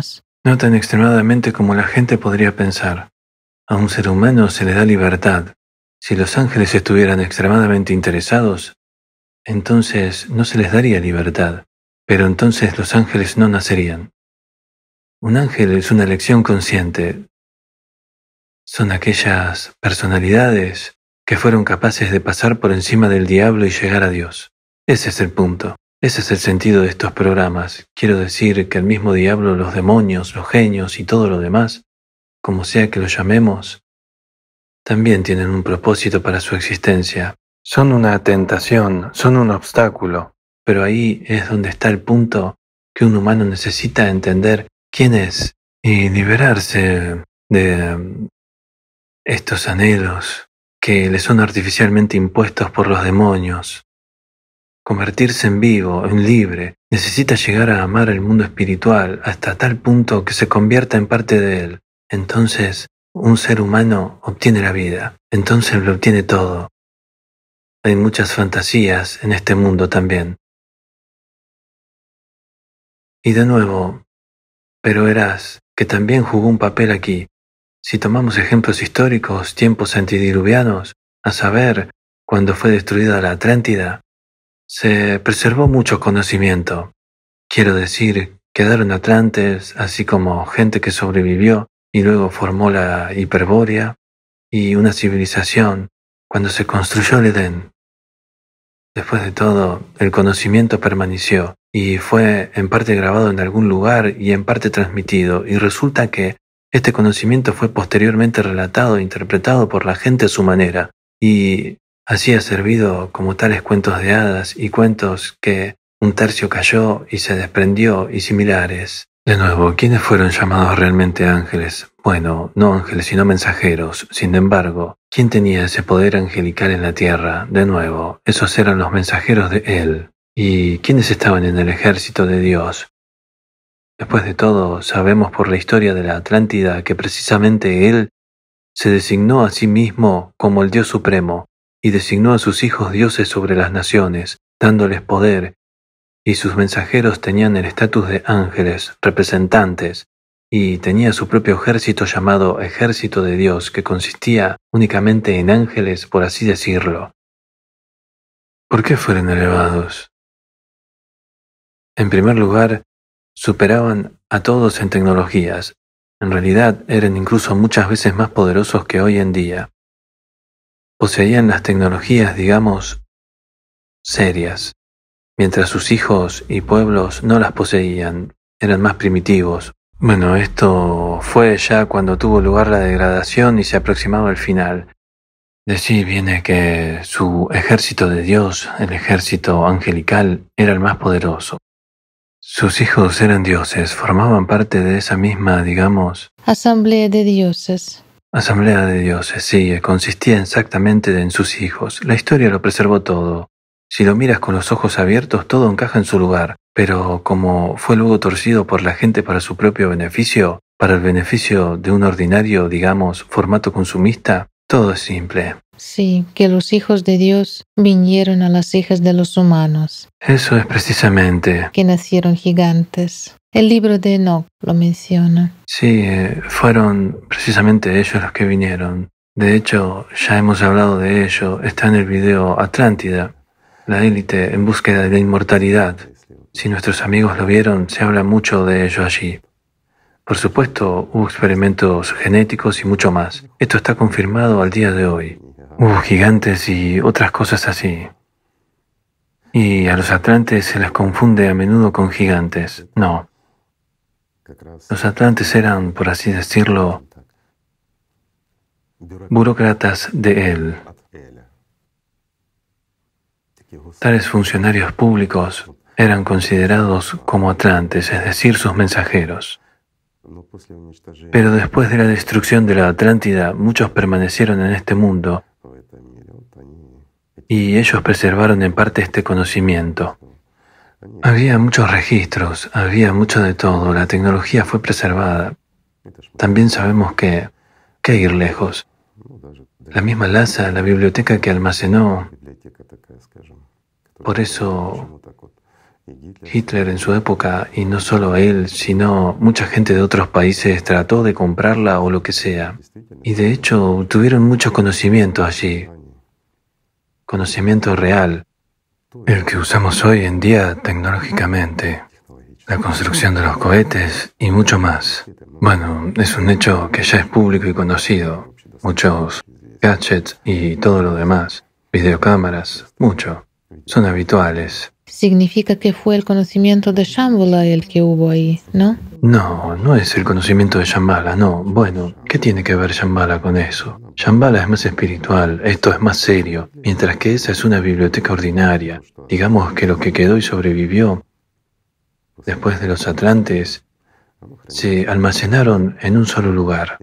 No tan extremadamente como la gente podría pensar. A un ser humano se le da libertad. Si los ángeles estuvieran extremadamente interesados, entonces no se les daría libertad, pero entonces los ángeles no nacerían. Un ángel es una elección consciente. Son aquellas personalidades que fueron capaces de pasar por encima del diablo y llegar a Dios. Ese es el punto. Ese es el sentido de estos programas. Quiero decir que el mismo diablo, los demonios, los genios y todo lo demás, como sea que lo llamemos, también tienen un propósito para su existencia. Son una tentación, son un obstáculo, pero ahí es donde está el punto que un humano necesita entender quién es y liberarse de estos anhelos que le son artificialmente impuestos por los demonios. Convertirse en vivo, en libre, necesita llegar a amar el mundo espiritual hasta tal punto que se convierta en parte de él. Entonces, un ser humano obtiene la vida, entonces lo obtiene todo. Hay muchas fantasías en este mundo también. Y de nuevo, pero verás que también jugó un papel aquí. Si tomamos ejemplos históricos, tiempos antidiluvianos, a saber, cuando fue destruida la Atlántida, se preservó mucho conocimiento. Quiero decir, quedaron atlantes, así como gente que sobrevivió y luego formó la Hiperbórea y una civilización cuando se construyó el Edén. Después de todo, el conocimiento permaneció y fue en parte grabado en algún lugar y en parte transmitido, y resulta que este conocimiento fue posteriormente relatado e interpretado por la gente a su manera, y Así ha servido como tales cuentos de hadas y cuentos que un tercio cayó y se desprendió y similares. De nuevo, ¿quiénes fueron llamados realmente ángeles? Bueno, no ángeles, sino mensajeros. Sin embargo, ¿quién tenía ese poder angelical en la tierra? De nuevo, esos eran los mensajeros de Él. ¿Y quiénes estaban en el ejército de Dios? Después de todo, sabemos por la historia de la Atlántida que precisamente Él se designó a sí mismo como el Dios Supremo, y designó a sus hijos dioses sobre las naciones, dándoles poder, y sus mensajeros tenían el estatus de ángeles, representantes, y tenía su propio ejército llamado ejército de Dios, que consistía únicamente en ángeles, por así decirlo. ¿Por qué fueron elevados? En primer lugar, superaban a todos en tecnologías. En realidad eran incluso muchas veces más poderosos que hoy en día poseían las tecnologías, digamos, serias, mientras sus hijos y pueblos no las poseían, eran más primitivos. Bueno, esto fue ya cuando tuvo lugar la degradación y se aproximaba el final. De sí viene que su ejército de Dios, el ejército angelical, era el más poderoso. Sus hijos eran dioses, formaban parte de esa misma, digamos, asamblea de dioses. Asamblea de dioses, sí, consistía exactamente en sus hijos. La historia lo preservó todo. Si lo miras con los ojos abiertos, todo encaja en su lugar, pero como fue luego torcido por la gente para su propio beneficio, para el beneficio de un ordinario, digamos, formato consumista, todo es simple. Sí, que los hijos de Dios vinieron a las hijas de los humanos. Eso es precisamente. Que nacieron gigantes. El libro de Enoch lo menciona. Sí, eh, fueron precisamente ellos los que vinieron. De hecho, ya hemos hablado de ello. Está en el video Atlántida, la élite en búsqueda de la inmortalidad. Si nuestros amigos lo vieron, se habla mucho de ello allí. Por supuesto, hubo experimentos genéticos y mucho más. Esto está confirmado al día de hoy. Hubo gigantes y otras cosas así. Y a los atlantes se les confunde a menudo con gigantes. No, los atlantes eran, por así decirlo, burócratas de él. Tales funcionarios públicos eran considerados como atlantes, es decir, sus mensajeros. Pero después de la destrucción de la Atlántida, muchos permanecieron en este mundo y ellos preservaron en parte este conocimiento. Había muchos registros, había mucho de todo, la tecnología fue preservada. También sabemos que, que ir lejos. La misma Lhasa, la biblioteca que almacenó. Por eso Hitler en su época, y no solo él, sino mucha gente de otros países trató de comprarla o lo que sea. Y de hecho tuvieron mucho conocimiento allí. conocimiento real, el que usamos hoy en día tecnológicamente, la construcción de los cohetes y mucho más. Bueno, es un hecho que ya es público y conocido. Muchos gadgets y todo lo demás, videocámaras, mucho, son habituales. Significa que fue el conocimiento de Shambhala el que hubo ahí, ¿no? No, no es el conocimiento de Shambhala, no. Bueno, ¿qué tiene que ver Shambhala con eso? Shambhala es más espiritual, esto es más serio, mientras que esa es una biblioteca ordinaria. Digamos que lo que quedó y sobrevivió después de los atlantes se almacenaron en un solo lugar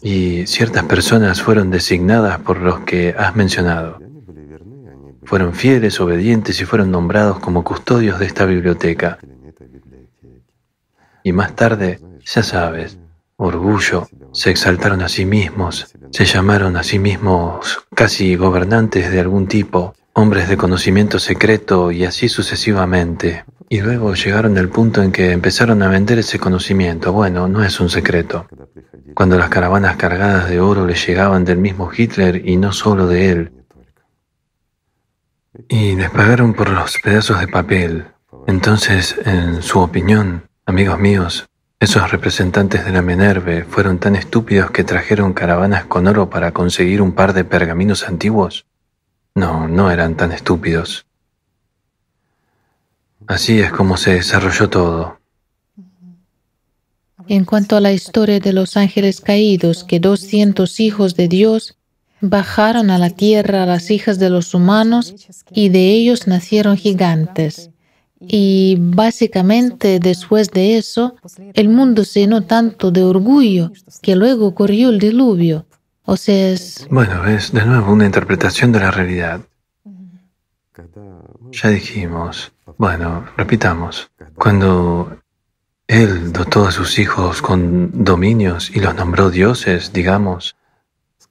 y ciertas personas fueron designadas por los que has mencionado. Fueron fieles, obedientes y fueron nombrados como custodios de esta biblioteca. Y más tarde, ya sabes, orgullo, se exaltaron a sí mismos, se llamaron a sí mismos casi gobernantes de algún tipo, hombres de conocimiento secreto y así sucesivamente. Y luego llegaron al punto en que empezaron a vender ese conocimiento. Bueno, no es un secreto. Cuando las caravanas cargadas de oro le llegaban del mismo Hitler y no solo de él. Y les pagaron por los pedazos de papel. Entonces, en su opinión, amigos míos, esos representantes de la Menerve fueron tan estúpidos que trajeron caravanas con oro para conseguir un par de pergaminos antiguos. No, no eran tan estúpidos. Así es como se desarrolló todo. En cuanto a la historia de los ángeles caídos, que doscientos hijos de Dios bajaron a la tierra las hijas de los humanos y de ellos nacieron gigantes. Y básicamente después de eso, el mundo se llenó tanto de orgullo que luego ocurrió el diluvio. O sea, es... Bueno, es de nuevo una interpretación de la realidad. Ya dijimos, bueno, repitamos, cuando él dotó a sus hijos con dominios y los nombró dioses, digamos,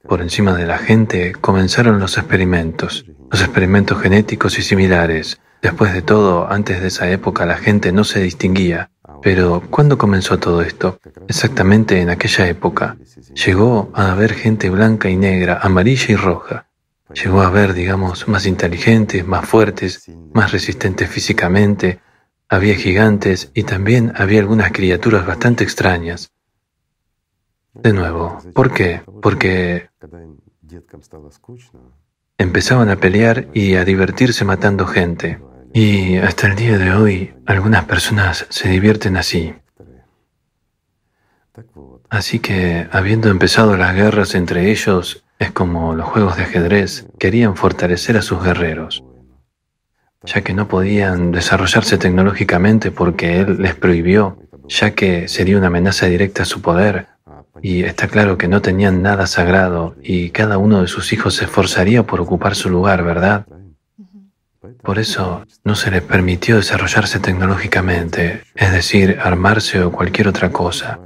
por encima de la gente, comenzaron los experimentos, los experimentos genéticos y similares. Después de todo, antes de esa época la gente no se distinguía. Pero, ¿cuándo comenzó todo esto? Exactamente en aquella época. Llegó a haber gente blanca y negra, amarilla y roja. Llegó a haber, digamos, más inteligentes, más fuertes, más resistentes físicamente. Había gigantes y también había algunas criaturas bastante extrañas. De nuevo, ¿por qué? Porque empezaban a pelear y a divertirse matando gente. Y hasta el día de hoy algunas personas se divierten así. Así que, habiendo empezado las guerras entre ellos, es como los juegos de ajedrez, querían fortalecer a sus guerreros, ya que no podían desarrollarse tecnológicamente porque él les prohibió, ya que sería una amenaza directa a su poder, y está claro que no tenían nada sagrado y cada uno de sus hijos se esforzaría por ocupar su lugar, ¿verdad? Por eso no se les permitió desarrollarse tecnológicamente, es decir, armarse o cualquier otra cosa.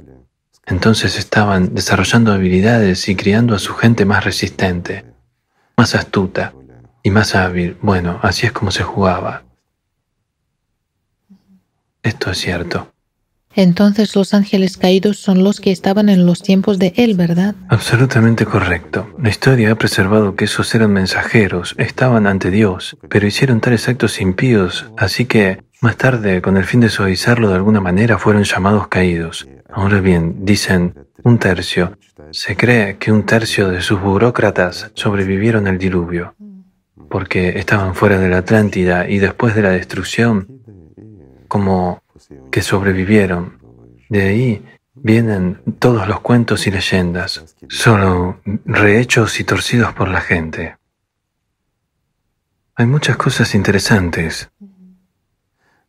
Entonces estaban desarrollando habilidades y criando a su gente más resistente, más astuta y más hábil. Bueno, así es como se jugaba. Esto es cierto. Entonces los ángeles caídos son los que estaban en los tiempos de Él, ¿verdad? Absolutamente correcto. La historia ha preservado que esos eran mensajeros, estaban ante Dios, pero hicieron tales actos impíos, así que más tarde, con el fin de suavizarlo de alguna manera, fueron llamados caídos. Ahora bien, dicen un tercio. Se cree que un tercio de sus burócratas sobrevivieron al diluvio, porque estaban fuera de la Atlántida y después de la destrucción, como que sobrevivieron. De ahí vienen todos los cuentos y leyendas, solo rehechos y torcidos por la gente. Hay muchas cosas interesantes.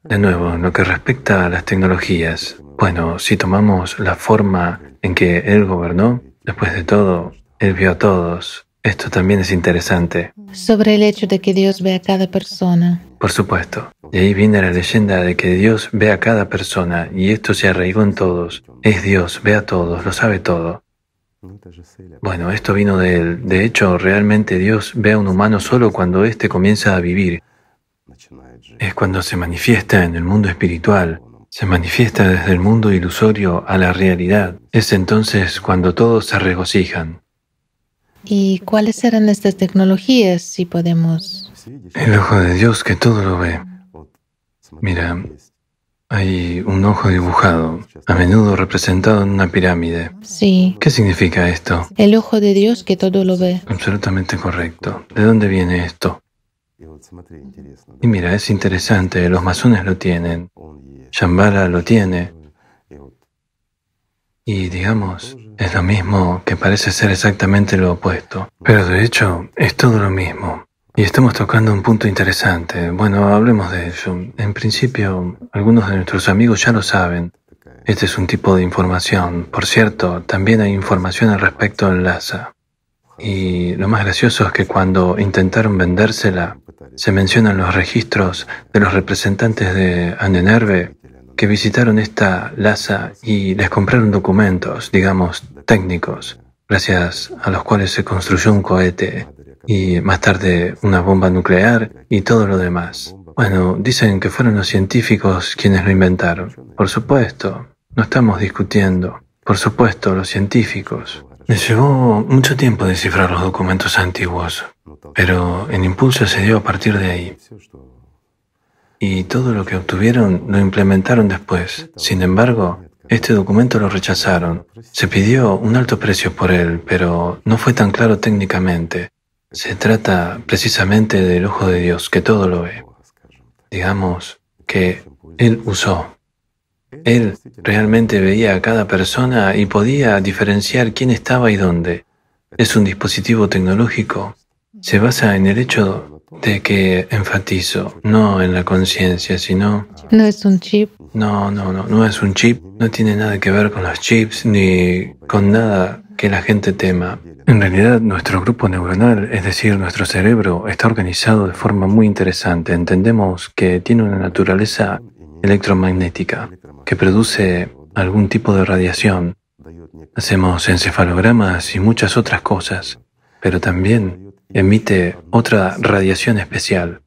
De nuevo, en lo que respecta a las tecnologías, bueno, si tomamos la forma en que él gobernó, después de todo, él vio a todos. Esto también es interesante. Sobre el hecho de que Dios ve a cada persona. Por supuesto. De ahí viene la leyenda de que Dios ve a cada persona y esto se arraigó en todos. Es Dios, ve a todos, lo sabe todo. Bueno, esto vino de él. De hecho, realmente Dios ve a un humano solo cuando éste comienza a vivir. Es cuando se manifiesta en el mundo espiritual, se manifiesta desde el mundo ilusorio a la realidad. Es entonces cuando todos se regocijan. ¿Y cuáles eran estas tecnologías, si podemos? El ojo de Dios que todo lo ve. Mira, hay un ojo dibujado, a menudo representado en una pirámide. Sí. ¿Qué significa esto? El ojo de Dios que todo lo ve. Absolutamente correcto. ¿De dónde viene esto? Y mira, es interesante, los masones lo tienen, Shambhala lo tiene, y digamos, es lo mismo que parece ser exactamente lo opuesto. Pero de hecho, es todo lo mismo. Y estamos tocando un punto interesante. Bueno, hablemos de eso. En principio, algunos de nuestros amigos ya lo saben. Este es un tipo de información. Por cierto, también hay información al respecto en LASA. Y lo más gracioso es que cuando intentaron vendérsela, se mencionan los registros de los representantes de Andenerve que visitaron esta LASA y les compraron documentos, digamos, técnicos, gracias a los cuales se construyó un cohete y más tarde una bomba nuclear y todo lo demás. Bueno, dicen que fueron los científicos quienes lo inventaron. Por supuesto, no estamos discutiendo. Por supuesto, los científicos. Les llevó mucho tiempo descifrar los documentos antiguos, pero el impulso se dio a partir de ahí. Y todo lo que obtuvieron lo implementaron después. Sin embargo, este documento lo rechazaron. Se pidió un alto precio por él, pero no fue tan claro técnicamente. Se trata precisamente del ojo de Dios, que todo lo ve. Digamos que Él usó él realmente veía a cada persona y podía diferenciar quién estaba y dónde. Es un dispositivo tecnológico. Se basa en el hecho de que enfatizo, no en la conciencia, sino... No es un chip. No, no, no, no es un chip. No tiene nada que ver con los chips ni con nada que la gente tema. En realidad, nuestro grupo neuronal, es decir, nuestro cerebro, está organizado de forma muy interesante. Entendemos que tiene una naturaleza electromagnética que produce algún tipo de radiación. Hacemos encefalogramas y muchas otras cosas, pero también emite otra radiación especial.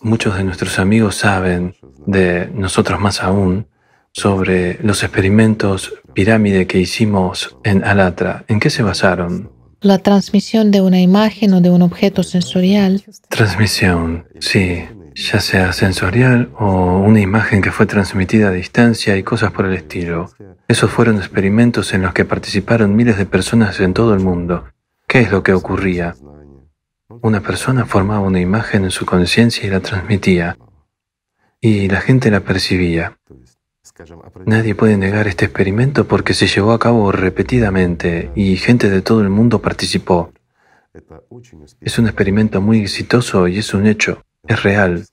Muchos de nuestros amigos saben, de nosotros más aún, sobre los experimentos pirámide que hicimos en Alatra. ¿En qué se basaron? La transmisión de una imagen o de un objeto sensorial. Transmisión, sí ya sea sensorial o una imagen que fue transmitida a distancia y cosas por el estilo. Esos fueron experimentos en los que participaron miles de personas en todo el mundo. ¿Qué es lo que ocurría? Una persona formaba una imagen en su conciencia y la transmitía, y la gente la percibía. Nadie puede negar este experimento porque se llevó a cabo repetidamente y gente de todo el mundo participó. Es un experimento muy exitoso y es un hecho. Es real.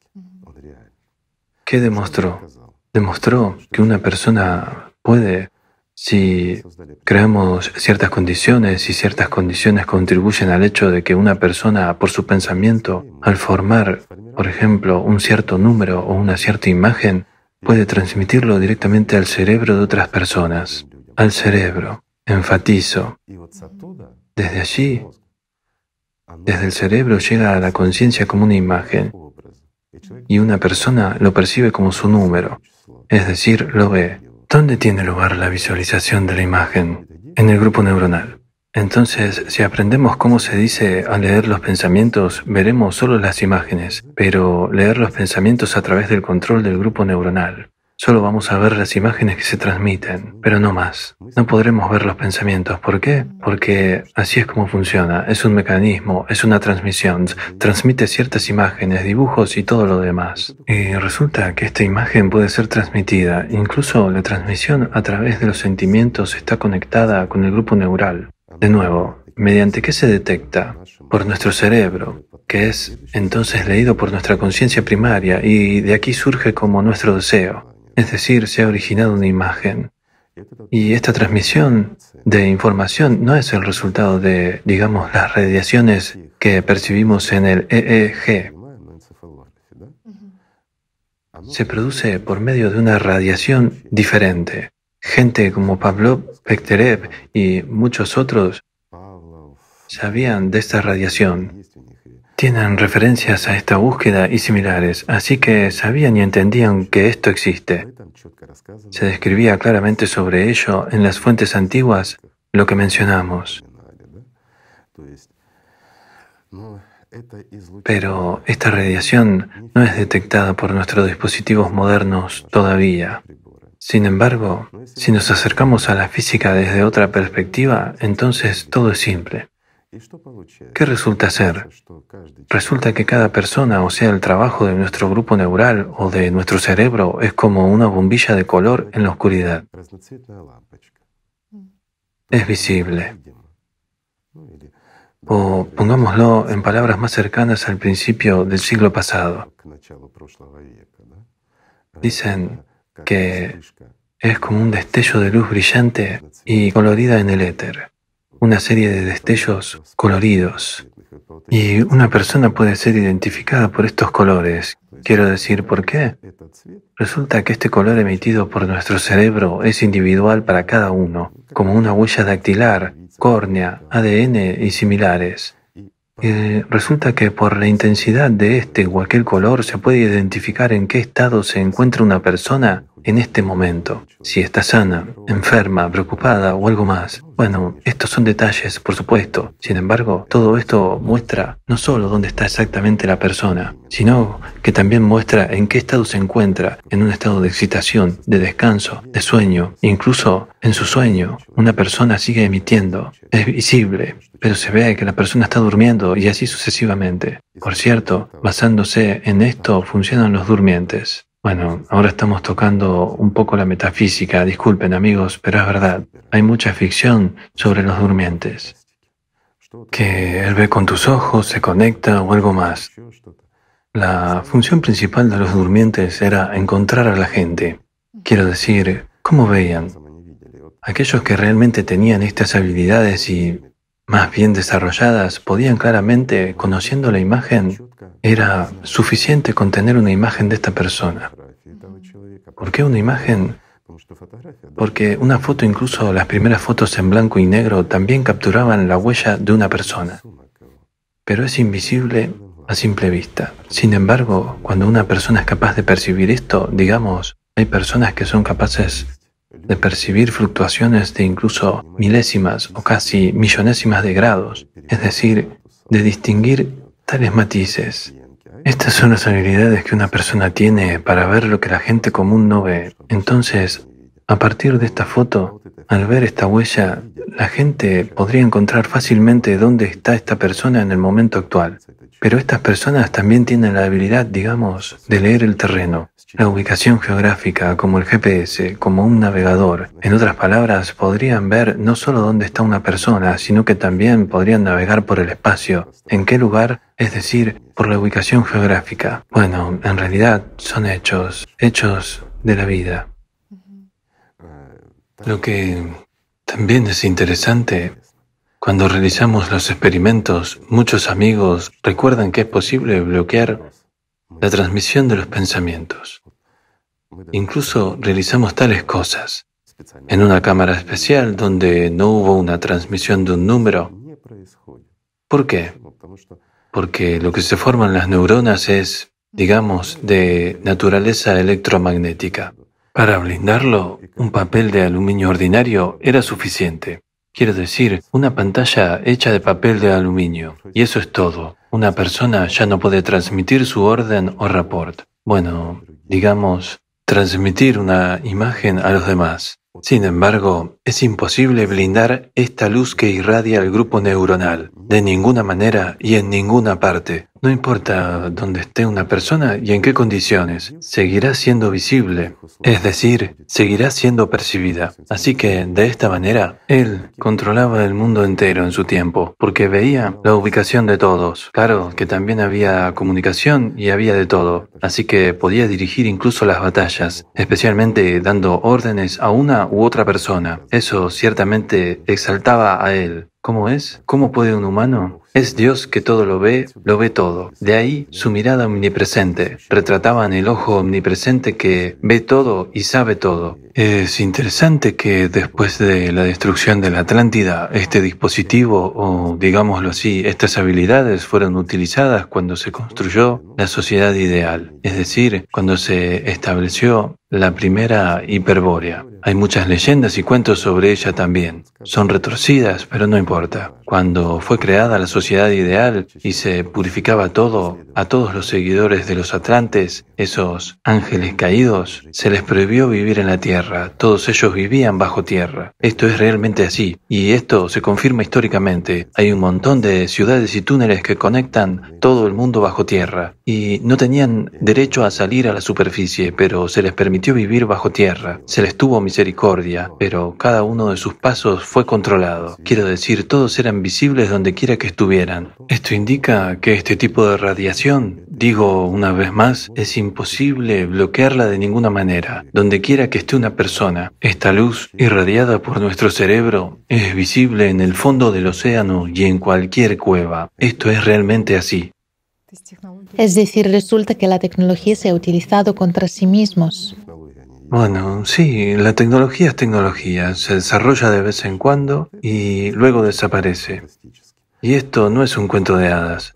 ¿Qué demostró? Demostró que una persona puede, si creamos ciertas condiciones y ciertas condiciones contribuyen al hecho de que una persona, por su pensamiento, al formar, por ejemplo, un cierto número o una cierta imagen, puede transmitirlo directamente al cerebro de otras personas. Al cerebro. Enfatizo. Desde allí, desde el cerebro llega a la conciencia como una imagen y una persona lo percibe como su número, es decir, lo ve. ¿Dónde tiene lugar la visualización de la imagen? En el grupo neuronal. Entonces, si aprendemos cómo se dice a leer los pensamientos, veremos solo las imágenes, pero leer los pensamientos a través del control del grupo neuronal. Solo vamos a ver las imágenes que se transmiten, pero no más. No podremos ver los pensamientos. ¿Por qué? Porque así es como funciona. Es un mecanismo, es una transmisión. Transmite ciertas imágenes, dibujos y todo lo demás. Y resulta que esta imagen puede ser transmitida. Incluso la transmisión a través de los sentimientos está conectada con el grupo neural. De nuevo, ¿mediante qué se detecta? Por nuestro cerebro, que es entonces leído por nuestra conciencia primaria y de aquí surge como nuestro deseo. Es decir, se ha originado una imagen. Y esta transmisión de información no es el resultado de, digamos, las radiaciones que percibimos en el EEG. Se produce por medio de una radiación diferente. Gente como Pavlov, Pekterev y muchos otros sabían de esta radiación tienen referencias a esta búsqueda y similares, así que sabían y entendían que esto existe. Se describía claramente sobre ello en las fuentes antiguas lo que mencionamos. Pero esta radiación no es detectada por nuestros dispositivos modernos todavía. Sin embargo, si nos acercamos a la física desde otra perspectiva, entonces todo es simple. ¿Qué resulta ser? Resulta que cada persona, o sea, el trabajo de nuestro grupo neural o de nuestro cerebro, es como una bombilla de color en la oscuridad. Es visible. O pongámoslo en palabras más cercanas al principio del siglo pasado. Dicen que es como un destello de luz brillante y colorida en el éter, una serie de destellos coloridos. Y una persona puede ser identificada por estos colores. Quiero decir, ¿por qué? Resulta que este color emitido por nuestro cerebro es individual para cada uno, como una huella dactilar córnea, ADN y similares. Resulta que por la intensidad de este o aquel color se puede identificar en qué estado se encuentra una persona en este momento, si está sana, enferma, preocupada o algo más. Bueno, estos son detalles, por supuesto. Sin embargo, todo esto muestra no solo dónde está exactamente la persona, sino que también muestra en qué estado se encuentra, en un estado de excitación, de descanso, de sueño. Incluso en su sueño, una persona sigue emitiendo. Es visible, pero se ve que la persona está durmiendo y así sucesivamente. Por cierto, basándose en esto funcionan los durmientes. Bueno, ahora estamos tocando un poco la metafísica, disculpen amigos, pero es verdad, hay mucha ficción sobre los durmientes. Que él ve con tus ojos, se conecta o algo más. La función principal de los durmientes era encontrar a la gente. Quiero decir, ¿cómo veían? Aquellos que realmente tenían estas habilidades y más bien desarrolladas podían claramente, conociendo la imagen, era suficiente con tener una imagen de esta persona. ¿Por qué una imagen? Porque una foto, incluso las primeras fotos en blanco y negro, también capturaban la huella de una persona. Pero es invisible a simple vista. Sin embargo, cuando una persona es capaz de percibir esto, digamos, hay personas que son capaces de percibir fluctuaciones de incluso milésimas o casi millonésimas de grados, es decir, de distinguir tales matices. Estas son las habilidades que una persona tiene para ver lo que la gente común no ve. Entonces, a partir de esta foto, al ver esta huella, la gente podría encontrar fácilmente dónde está esta persona en el momento actual. Pero estas personas también tienen la habilidad, digamos, de leer el terreno, la ubicación geográfica, como el GPS, como un navegador. En otras palabras, podrían ver no solo dónde está una persona, sino que también podrían navegar por el espacio, en qué lugar, es decir, por la ubicación geográfica. Bueno, en realidad son hechos, hechos de la vida. Lo que también es interesante cuando realizamos los experimentos, muchos amigos recuerdan que es posible bloquear la transmisión de los pensamientos. Incluso realizamos tales cosas en una cámara especial donde no hubo una transmisión de un número. ¿Por qué? Porque lo que se forman las neuronas es, digamos, de naturaleza electromagnética. Para blindarlo, un papel de aluminio ordinario era suficiente. Quiero decir, una pantalla hecha de papel de aluminio. Y eso es todo. Una persona ya no puede transmitir su orden o rapport. Bueno, digamos, transmitir una imagen a los demás. Sin embargo, es imposible blindar esta luz que irradia el grupo neuronal, de ninguna manera y en ninguna parte. No importa dónde esté una persona y en qué condiciones, seguirá siendo visible, es decir, seguirá siendo percibida. Así que, de esta manera, él controlaba el mundo entero en su tiempo, porque veía la ubicación de todos. Claro que también había comunicación y había de todo, así que podía dirigir incluso las batallas, especialmente dando órdenes a una u otra persona. Eso ciertamente exaltaba a él. ¿Cómo es? ¿Cómo puede un humano Es Dios que todo lo ve, lo ve todo. De ahí su mirada omnipresente. Retrataban el ojo omnipresente que ve todo y sabe todo. Es interesante que después de la destrucción de la Atlántida, este dispositivo, o digámoslo así, estas habilidades fueron utilizadas cuando se construyó la sociedad ideal, es decir, cuando se estableció la primera hiperbórea. Hay muchas leyendas y cuentos sobre ella también. Son retorcidas, pero no importa. Cuando fue creada la ideal y se purificaba todo, a todos los seguidores de los atlantes, esos ángeles caídos, se les prohibió vivir en la tierra. Todos ellos vivían bajo tierra. Esto es realmente así. Y esto se confirma históricamente. Hay un montón de ciudades y túneles que conectan todo el mundo bajo tierra. Y no tenían derecho a salir a la superficie, pero se les permitió vivir bajo tierra. Se les tuvo misericordia, pero cada uno de sus pasos fue controlado. Quiero decir, todos eran visibles donde quiera que estuvieran. Esto indica que este tipo de radiación, digo una vez más, es imposible bloquearla de ninguna manera. Donde quiera que esté una persona, esta luz irradiada por nuestro cerebro es visible en el fondo del océano y en cualquier cueva. Esto es realmente así. Es decir, resulta que la tecnología se ha utilizado contra sí mismos. Bueno, sí, la tecnología es tecnología, se desarrolla de vez en cuando y luego desaparece. Y esto no es un cuento de hadas.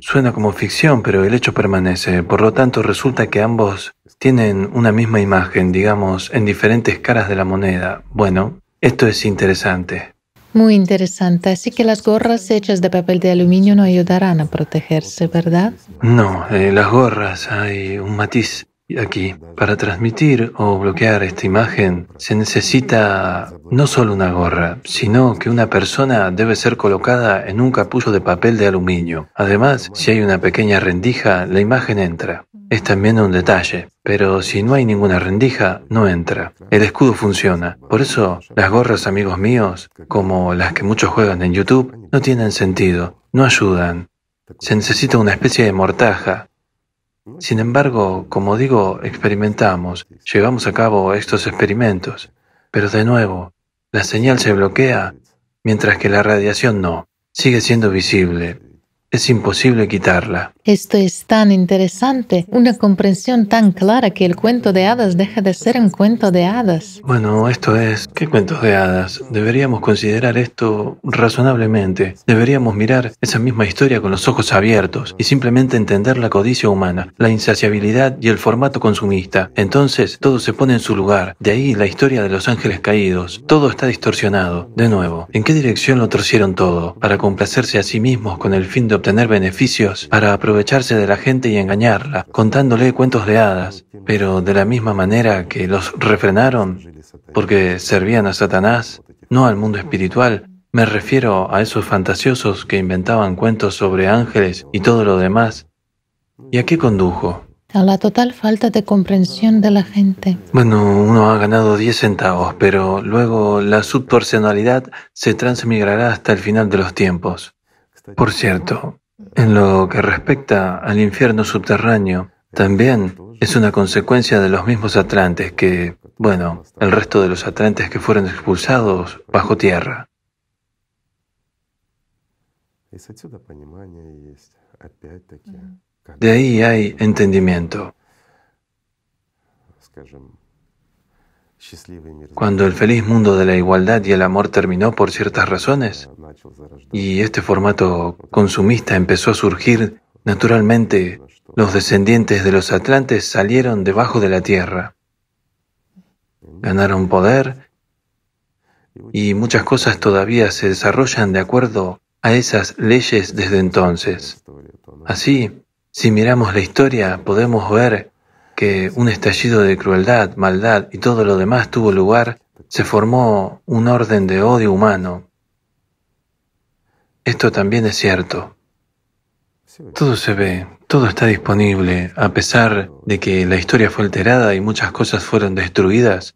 Suena como ficción, pero el hecho permanece. Por lo tanto, resulta que ambos tienen una misma imagen, digamos, en diferentes caras de la moneda. Bueno, esto es interesante. Muy interesante. Así que las gorras hechas de papel de aluminio no ayudarán a protegerse, ¿verdad? No, eh, las gorras hay un matiz Aquí, para transmitir o bloquear esta imagen, se necesita no solo una gorra, sino que una persona debe ser colocada en un capullo de papel de aluminio. Además, si hay una pequeña rendija, la imagen entra. Es también un detalle, pero si no hay ninguna rendija, no entra. El escudo funciona. Por eso, las gorras, amigos míos, como las que muchos juegan en YouTube, no tienen sentido, no ayudan. Se necesita una especie de mortaja, sin embargo, como digo, experimentamos, llevamos a cabo estos experimentos, pero de nuevo, la señal se bloquea mientras que la radiación no, sigue siendo visible, es imposible quitarla. Esto es tan interesante, una comprensión tan clara que el cuento de hadas deja de ser un cuento de hadas. Bueno, esto es, ¿qué cuentos de hadas? Deberíamos considerar esto razonablemente. Deberíamos mirar esa misma historia con los ojos abiertos y simplemente entender la codicia humana, la insaciabilidad y el formato consumista. Entonces, todo se pone en su lugar. De ahí la historia de los ángeles caídos. Todo está distorsionado. De nuevo, ¿en qué dirección lo torcieron todo? Para complacerse a sí mismos con el fin de obtener beneficios, para aprovecharse de la gente y engañarla, contándole cuentos de hadas, pero de la misma manera que los refrenaron porque servían a Satanás, no al mundo espiritual, me refiero a esos fantasiosos que inventaban cuentos sobre ángeles y todo lo demás. ¿Y a qué condujo? A la total falta de comprensión de la gente. Bueno, uno ha ganado 10 centavos, pero luego la subpersonalidad se transmigrará hasta el final de los tiempos. Por cierto, en lo que respecta al infierno subterráneo, también es una consecuencia de los mismos atlantes que, bueno, el resto de los atlantes que fueron expulsados bajo tierra. De ahí hay entendimiento. Cuando el feliz mundo de la igualdad y el amor terminó por ciertas razones y este formato consumista empezó a surgir, naturalmente los descendientes de los atlantes salieron debajo de la tierra. Ganaron poder y muchas cosas todavía se desarrollan de acuerdo a esas leyes desde entonces. Así, si miramos la historia, podemos ver que un estallido de crueldad, maldad y todo lo demás tuvo lugar, se formó un orden de odio humano. Esto también es cierto. Todo se ve, todo está disponible, a pesar de que la historia fue alterada y muchas cosas fueron destruidas.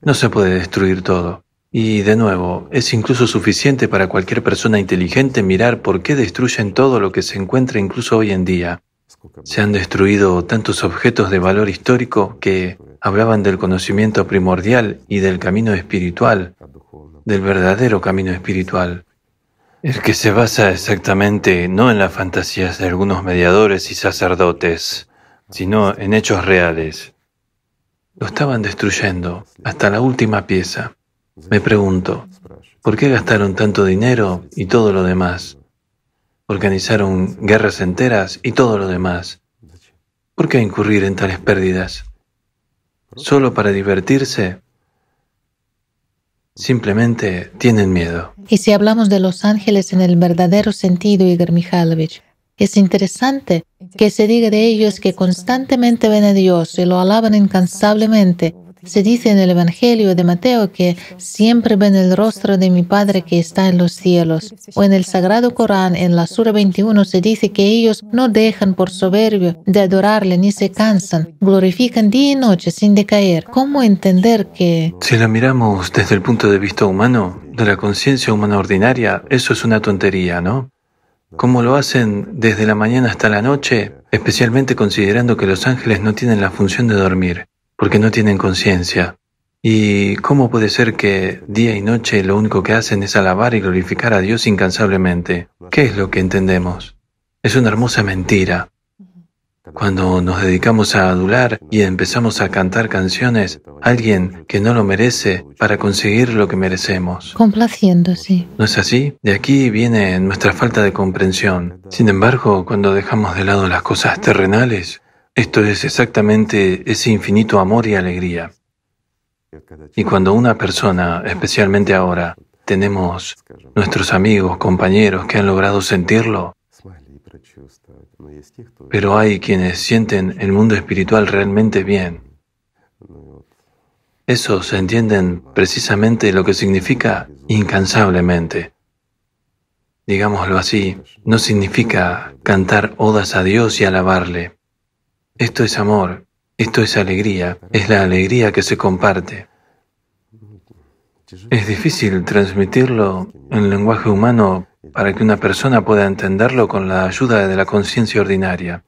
No se puede destruir todo. Y de nuevo, es incluso suficiente para cualquier persona inteligente mirar por qué destruyen todo lo que se encuentra incluso hoy en día. Se han destruido tantos objetos de valor histórico que hablaban del conocimiento primordial y del camino espiritual, del verdadero camino espiritual. El que se basa exactamente no en las fantasías de algunos mediadores y sacerdotes, sino en hechos reales. Lo estaban destruyendo hasta la última pieza. Me pregunto, ¿por qué gastaron tanto dinero y todo lo demás? Organizaron guerras enteras y todo lo demás. ¿Por qué incurrir en tales pérdidas? ¿Solo para divertirse? Simplemente tienen miedo. Y si hablamos de los ángeles en el verdadero sentido, Igor Mikhailovich, es interesante que se diga de ellos que constantemente ven a Dios y lo alaban incansablemente. Se dice en el Evangelio de Mateo que siempre ven el rostro de mi Padre que está en los cielos. O en el Sagrado Corán, en la Sura 21, se dice que ellos no dejan por soberbio de adorarle ni se cansan, glorifican día y noche sin decaer. ¿Cómo entender que... Si la miramos desde el punto de vista humano, de la conciencia humana ordinaria, eso es una tontería, ¿no? Como lo hacen desde la mañana hasta la noche, especialmente considerando que los ángeles no tienen la función de dormir, porque no tienen conciencia. ¿Y cómo puede ser que día y noche lo único que hacen es alabar y glorificar a Dios incansablemente? ¿Qué es lo que entendemos? Es una hermosa mentira. Cuando nos dedicamos a adular y empezamos a cantar canciones a alguien que no lo merece para conseguir lo que merecemos. Complaciendo, sí. ¿No es así? De aquí viene nuestra falta de comprensión. Sin embargo, cuando dejamos de lado las cosas terrenales, esto es exactamente ese infinito amor y alegría. Y cuando una persona, especialmente ahora, tenemos nuestros amigos, compañeros que han logrado sentirlo, pero hay quienes sienten el mundo espiritual realmente bien. Esos entienden precisamente lo que significa incansablemente. Digámoslo así, no significa cantar odas a Dios y alabarle. Esto es amor, esto es alegría, es la alegría que se comparte. Es difícil transmitirlo en lenguaje humano para que una persona pueda entenderlo con la ayuda de la conciencia ordinaria.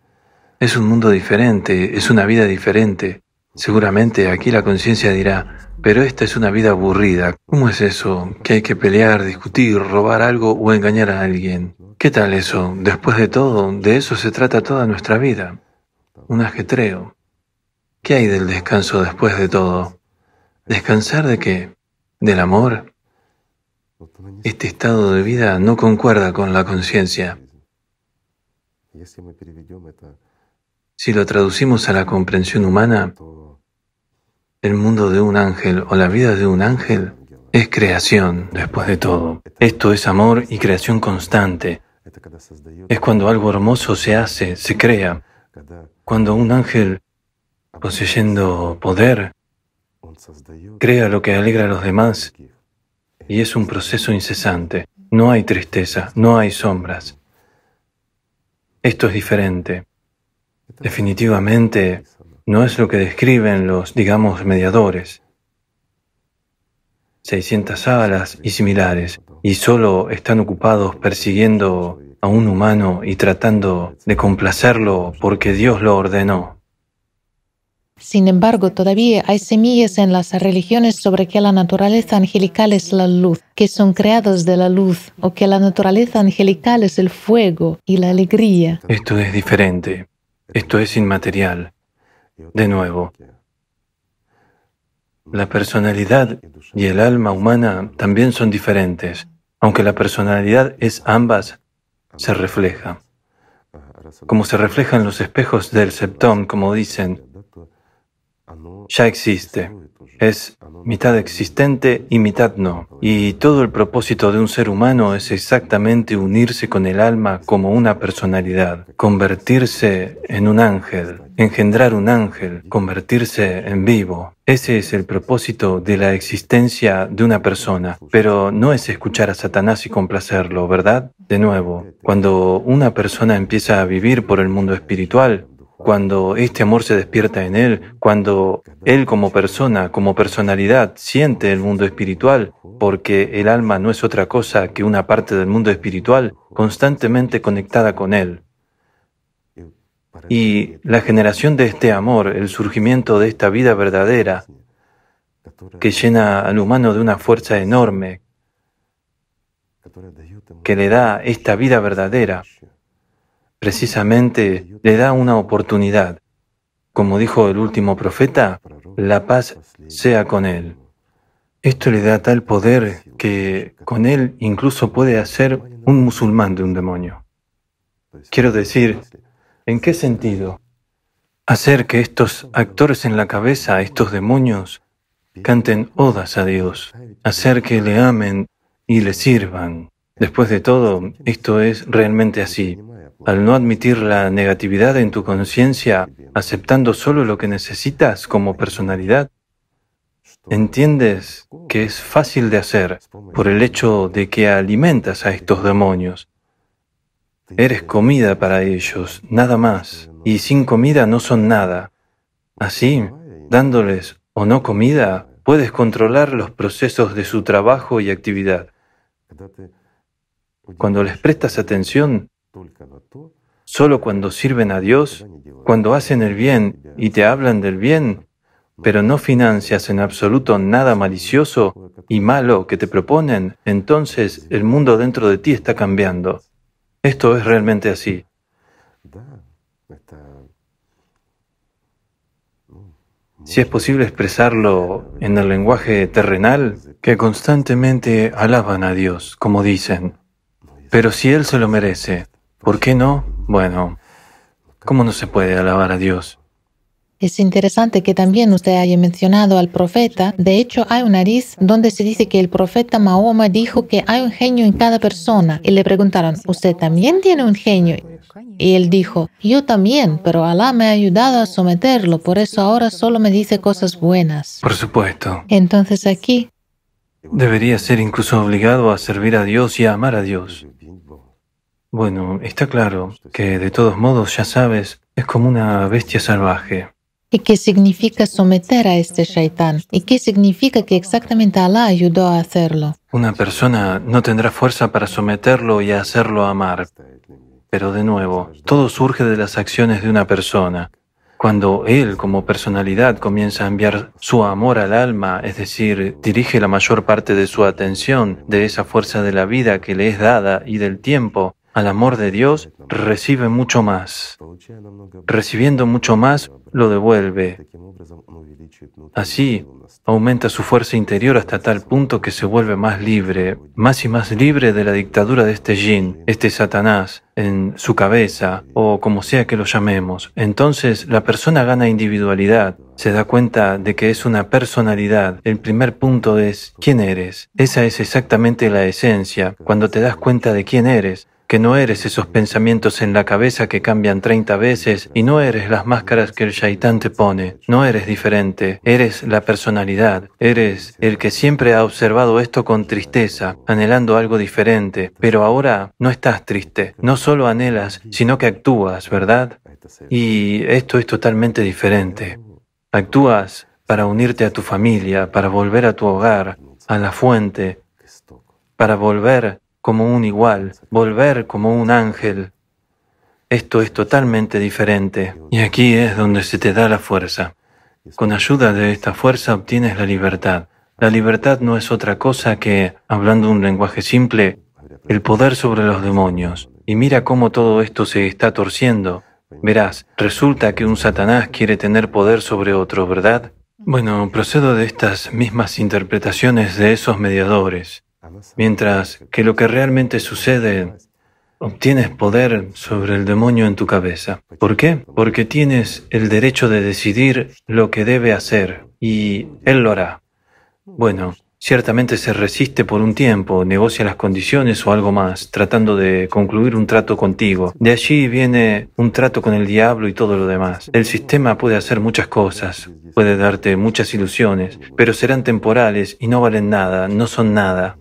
Es un mundo diferente, es una vida diferente. Seguramente aquí la conciencia dirá, pero esta es una vida aburrida. ¿Cómo es eso? Que hay que pelear, discutir, robar algo o engañar a alguien. ¿Qué tal eso? Después de todo, de eso se trata toda nuestra vida. Un ajetreo. ¿Qué hay del descanso después de todo? ¿Descansar de qué? ¿Del amor? Este estado de vida no concuerda con la conciencia. Si lo traducimos a la comprensión humana, el mundo de un ángel o la vida de un ángel es creación, después de todo. Esto es amor y creación constante. Es cuando algo hermoso se hace, se crea. Cuando un ángel, poseyendo poder, crea lo que alegra a los demás y es un proceso incesante. No hay tristeza, no hay sombras. Esto es diferente. Definitivamente no es lo que describen los, digamos, mediadores. 600 alas y similares, y solo están ocupados persiguiendo a un humano y tratando de complacerlo porque Dios lo ordenó. Sin embargo, todavía hay semillas en las religiones sobre que la naturaleza angelical es la luz, que son creados de la luz, o que la naturaleza angelical es el fuego y la alegría. Esto es diferente. Esto es inmaterial. De nuevo, la personalidad y el alma humana también son diferentes. Aunque la personalidad es ambas, se refleja. Como se refleja en los espejos del septón, como dicen, ya existe. Es mitad existente y mitad no. Y todo el propósito de un ser humano es exactamente unirse con el alma como una personalidad, convertirse en un ángel, engendrar un ángel, convertirse en vivo. Ese es el propósito de la existencia de una persona, pero no es escuchar a Satanás y complacerlo, ¿verdad? De nuevo, cuando una persona empieza a vivir por el mundo espiritual, cuando este amor se despierta en él, cuando él como persona, como personalidad, siente el mundo espiritual, porque el alma no es otra cosa que una parte del mundo espiritual constantemente conectada con él. Y la generación de este amor, el surgimiento de esta vida verdadera, que llena al humano de una fuerza enorme, que le da esta vida verdadera, precisamente le da una oportunidad. Como dijo el último profeta, la paz sea con él. Esto le da tal poder que con él incluso puede hacer un musulmán de un demonio. Quiero decir, ¿en qué sentido? Hacer que estos actores en la cabeza, estos demonios, canten odas a Dios, hacer que le amen y le sirvan. Después de todo, esto es realmente así. Al no admitir la negatividad en tu conciencia, aceptando solo lo que necesitas como personalidad, entiendes que es fácil de hacer por el hecho de que alimentas a estos demonios. Eres comida para ellos, nada más, y sin comida no son nada. Así, dándoles o no comida, puedes controlar los procesos de su trabajo y actividad. Cuando les prestas atención, solo cuando sirven a Dios, cuando hacen el bien y te hablan del bien, pero no financias en absoluto nada malicioso y malo que te proponen, entonces el mundo dentro de ti está cambiando. Esto es realmente así. Si es posible expresarlo en el lenguaje terrenal, que constantemente alaban a Dios, como dicen. Pero si Él se lo merece, ¿por qué no? Bueno, ¿cómo no se puede alabar a Dios? Es interesante que también usted haya mencionado al profeta. De hecho, hay un nariz donde se dice que el profeta Mahoma dijo que hay un genio en cada persona. Y le preguntaron, ¿usted también tiene un genio? Y él dijo, yo también, pero Alá me ha ayudado a someterlo, por eso ahora solo me dice cosas buenas. Por supuesto. Entonces aquí... Debería ser incluso obligado a servir a Dios y a amar a Dios. Bueno, está claro que de todos modos, ya sabes, es como una bestia salvaje. ¿Y qué significa someter a este shaitán? ¿Y qué significa que exactamente Allah ayudó a hacerlo? Una persona no tendrá fuerza para someterlo y hacerlo amar. Pero de nuevo, todo surge de las acciones de una persona. Cuando él como personalidad comienza a enviar su amor al alma, es decir, dirige la mayor parte de su atención de esa fuerza de la vida que le es dada y del tiempo al amor de Dios, recibe mucho más. Recibiendo mucho más, lo devuelve. Así, aumenta su fuerza interior hasta tal punto que se vuelve más libre, más y más libre de la dictadura de este yin, este Satanás, en su cabeza, o como sea que lo llamemos. Entonces, la persona gana individualidad, se da cuenta de que es una personalidad. El primer punto es, ¿quién eres? Esa es exactamente la esencia. Cuando te das cuenta de quién eres, que no eres esos pensamientos en la cabeza que cambian 30 veces y no eres las máscaras que el shaitán te pone, no eres diferente, eres la personalidad, eres el que siempre ha observado esto con tristeza, anhelando algo diferente, pero ahora no estás triste, no solo anhelas, sino que actúas, ¿verdad? Y esto es totalmente diferente. Actúas para unirte a tu familia, para volver a tu hogar, a la fuente, para volver como un igual, volver como un ángel. Esto es totalmente diferente. Y aquí es donde se te da la fuerza. Con ayuda de esta fuerza obtienes la libertad. La libertad no es otra cosa que, hablando un lenguaje simple, el poder sobre los demonios. Y mira cómo todo esto se está torciendo. Verás, resulta que un Satanás quiere tener poder sobre otro, ¿verdad? Bueno, procedo de estas mismas interpretaciones de esos mediadores. Mientras que lo que realmente sucede, obtienes poder sobre el demonio en tu cabeza. ¿Por qué? Porque tienes el derecho de decidir lo que debe hacer y él lo hará. Bueno, ciertamente se resiste por un tiempo, negocia las condiciones o algo más, tratando de concluir un trato contigo. De allí viene un trato con el diablo y todo lo demás. El sistema puede hacer muchas cosas, puede darte muchas ilusiones, pero serán temporales y no valen nada, no son nada.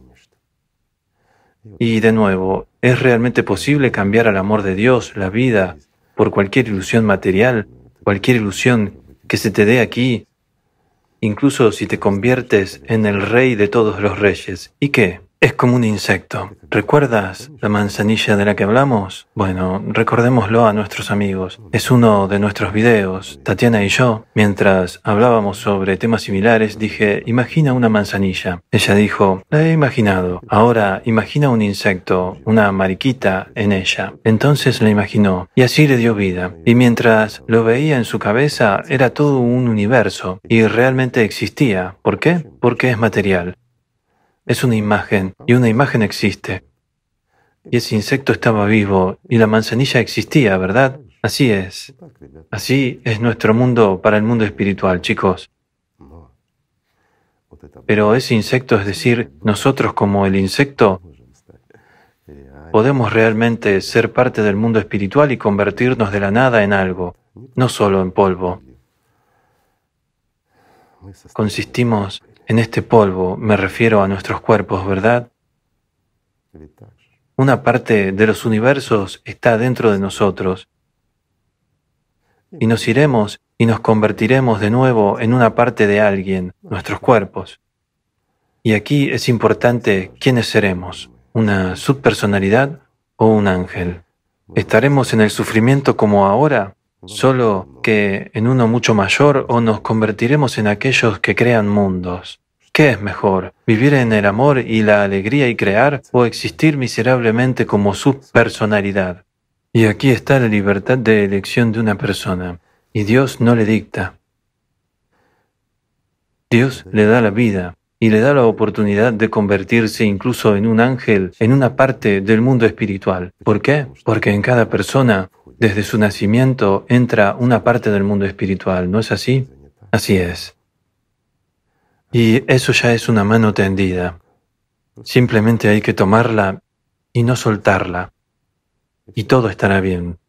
Y de nuevo, ¿es realmente posible cambiar al amor de Dios, la vida, por cualquier ilusión material, cualquier ilusión que se te dé aquí, incluso si te conviertes en el rey de todos los reyes? ¿Y qué? Es como un insecto. ¿Recuerdas la manzanilla de la que hablamos? Bueno, recordémoslo a nuestros amigos. Es uno de nuestros videos. Tatiana y yo, mientras hablábamos sobre temas similares, dije, imagina una manzanilla. Ella dijo, la he imaginado. Ahora imagina un insecto, una mariquita en ella. Entonces la imaginó y así le dio vida. Y mientras lo veía en su cabeza, era todo un universo y realmente existía. ¿Por qué? Porque es material. Es una imagen y una imagen existe. Y ese insecto estaba vivo y la manzanilla existía, ¿verdad? Así es. Así es nuestro mundo para el mundo espiritual, chicos. Pero ese insecto, es decir, nosotros como el insecto, podemos realmente ser parte del mundo espiritual y convertirnos de la nada en algo, no solo en polvo. Consistimos en este polvo me refiero a nuestros cuerpos, ¿verdad? Una parte de los universos está dentro de nosotros. Y nos iremos y nos convertiremos de nuevo en una parte de alguien, nuestros cuerpos. Y aquí es importante quiénes seremos, una subpersonalidad o un ángel. ¿Estaremos en el sufrimiento como ahora? Solo que en uno mucho mayor o nos convertiremos en aquellos que crean mundos. ¿Qué es mejor? ¿Vivir en el amor y la alegría y crear o existir miserablemente como su personalidad? Y aquí está la libertad de elección de una persona, y Dios no le dicta. Dios le da la vida y le da la oportunidad de convertirse incluso en un ángel en una parte del mundo espiritual. ¿Por qué? Porque en cada persona, desde su nacimiento, entra una parte del mundo espiritual, ¿no es así? Así es. Y eso ya es una mano tendida. Simplemente hay que tomarla y no soltarla. Y todo estará bien.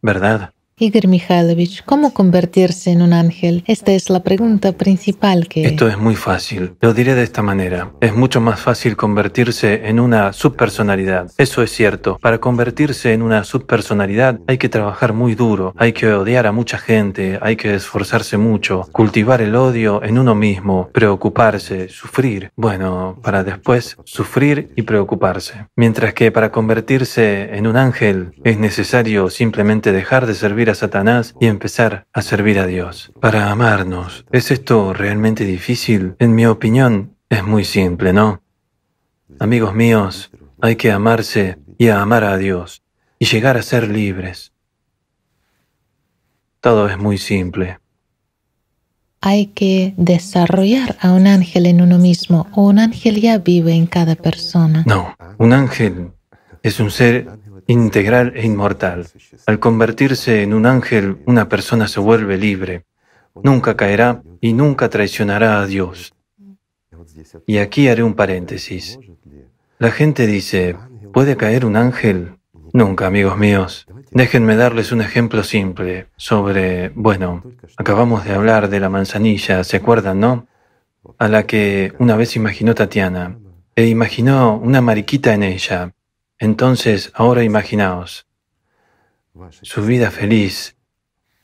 ¿Verdad? Igor Mikhailovich, ¿cómo convertirse en un ángel? Esta es la pregunta principal que... Esto es muy fácil. Lo diré de esta manera. Es mucho más fácil convertirse en una subpersonalidad. Eso es cierto. Para convertirse en una subpersonalidad hay que trabajar muy duro, hay que odiar a mucha gente, hay que esforzarse mucho, cultivar el odio en uno mismo, preocuparse, sufrir. Bueno, para después sufrir y preocuparse. Mientras que para convertirse en un ángel es necesario simplemente dejar de servir a Satanás y empezar a servir a Dios. Para amarnos, ¿es esto realmente difícil? En mi opinión, es muy simple, ¿no? Amigos míos, hay que amarse y amar a Dios y llegar a ser libres. Todo es muy simple. Hay que desarrollar a un ángel en uno mismo o un ángel ya vive en cada persona. No, un ángel es un ser integral e inmortal. Al convertirse en un ángel, una persona se vuelve libre. Nunca caerá y nunca traicionará a Dios. Y aquí haré un paréntesis. La gente dice, ¿puede caer un ángel? Nunca, amigos míos. Déjenme darles un ejemplo simple sobre, bueno, acabamos de hablar de la manzanilla, ¿se acuerdan, no? A la que una vez imaginó Tatiana, e imaginó una mariquita en ella, entonces, ahora imaginaos su vida feliz,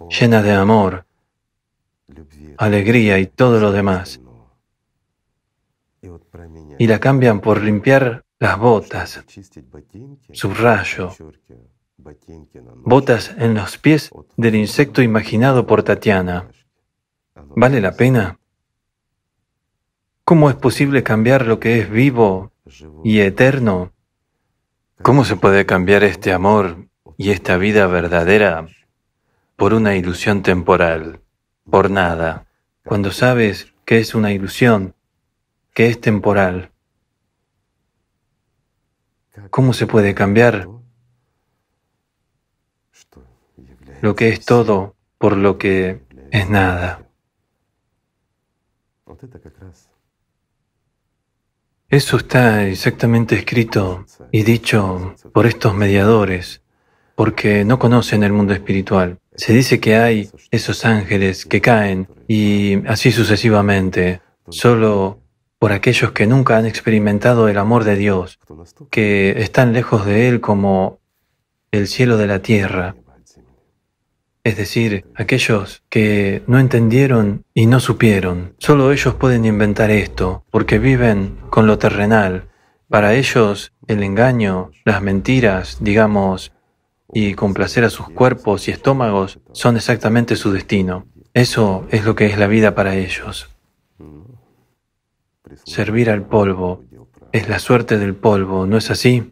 llena de amor, alegría y todo lo demás. Y la cambian por limpiar las botas, subrayo, botas en los pies del insecto imaginado por Tatiana. ¿Vale la pena? ¿Cómo es posible cambiar lo que es vivo y eterno ¿Cómo se puede cambiar este amor y esta vida verdadera por una ilusión temporal, por nada, cuando sabes que es una ilusión, que es temporal? ¿Cómo se puede cambiar lo que es todo por lo que es nada? Eso está exactamente escrito y dicho por estos mediadores, porque no conocen el mundo espiritual. Se dice que hay esos ángeles que caen y así sucesivamente, solo por aquellos que nunca han experimentado el amor de Dios, que están lejos de Él como el cielo de la tierra, es decir, aquellos que no entendieron y no supieron. Solo ellos pueden inventar esto, porque viven con lo terrenal Para ellos, el engaño, las mentiras, digamos, y complacer a sus cuerpos y estómagos son exactamente su destino. Eso es lo que es la vida para ellos. Servir al polvo es la suerte del polvo, ¿no es así?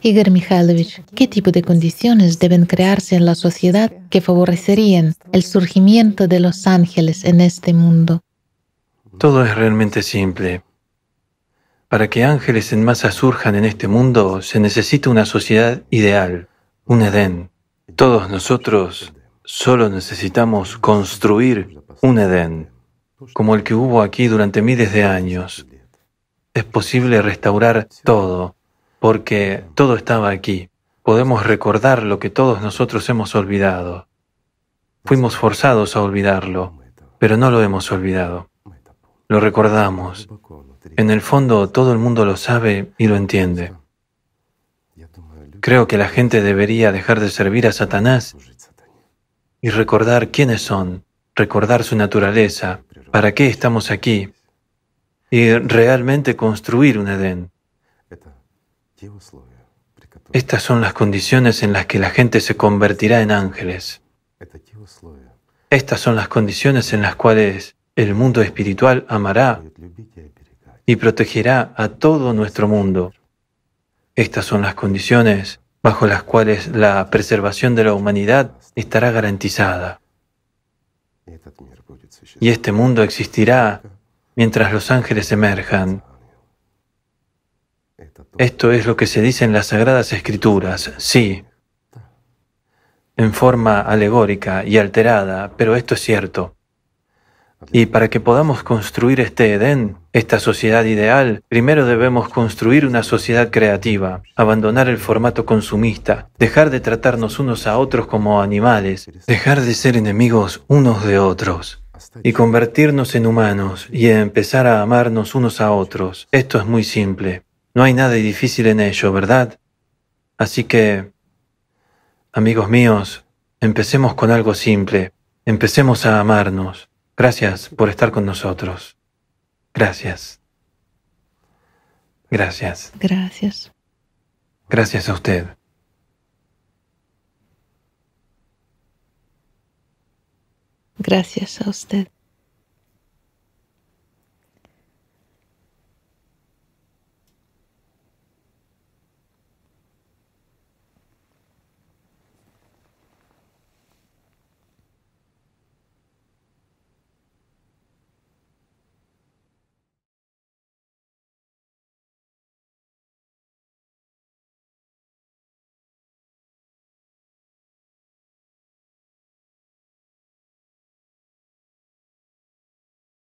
Igor Mikhailovich, ¿qué tipo de condiciones deben crearse en la sociedad que favorecerían el surgimiento de los ángeles en este mundo? Todo es realmente simple. Para que ángeles en masa surjan en este mundo se necesita una sociedad ideal, un Edén. Todos nosotros solo necesitamos construir un Edén, como el que hubo aquí durante miles de años. Es posible restaurar todo, porque todo estaba aquí. Podemos recordar lo que todos nosotros hemos olvidado. Fuimos forzados a olvidarlo, pero no lo hemos olvidado. Lo recordamos. En el fondo todo el mundo lo sabe y lo entiende. Creo que la gente debería dejar de servir a Satanás y recordar quiénes son, recordar su naturaleza, para qué estamos aquí y realmente construir un Edén. Estas son las condiciones en las que la gente se convertirá en ángeles. Estas son las condiciones en las cuales el mundo espiritual amará y protegerá a todo nuestro mundo. Estas son las condiciones bajo las cuales la preservación de la humanidad estará garantizada. Y este mundo existirá mientras los ángeles emerjan. Esto es lo que se dice en las Sagradas Escrituras, sí, en forma alegórica y alterada, pero esto es cierto. Y para que podamos construir este Edén, esta sociedad ideal, primero debemos construir una sociedad creativa, abandonar el formato consumista, dejar de tratarnos unos a otros como animales, dejar de ser enemigos unos de otros y convertirnos en humanos y empezar a amarnos unos a otros. Esto es muy simple. No hay nada difícil en ello, ¿verdad? Así que, amigos míos, empecemos con algo simple. Empecemos a amarnos. Gracias por estar con nosotros. Gracias. Gracias. Gracias. Gracias a usted. Gracias a usted.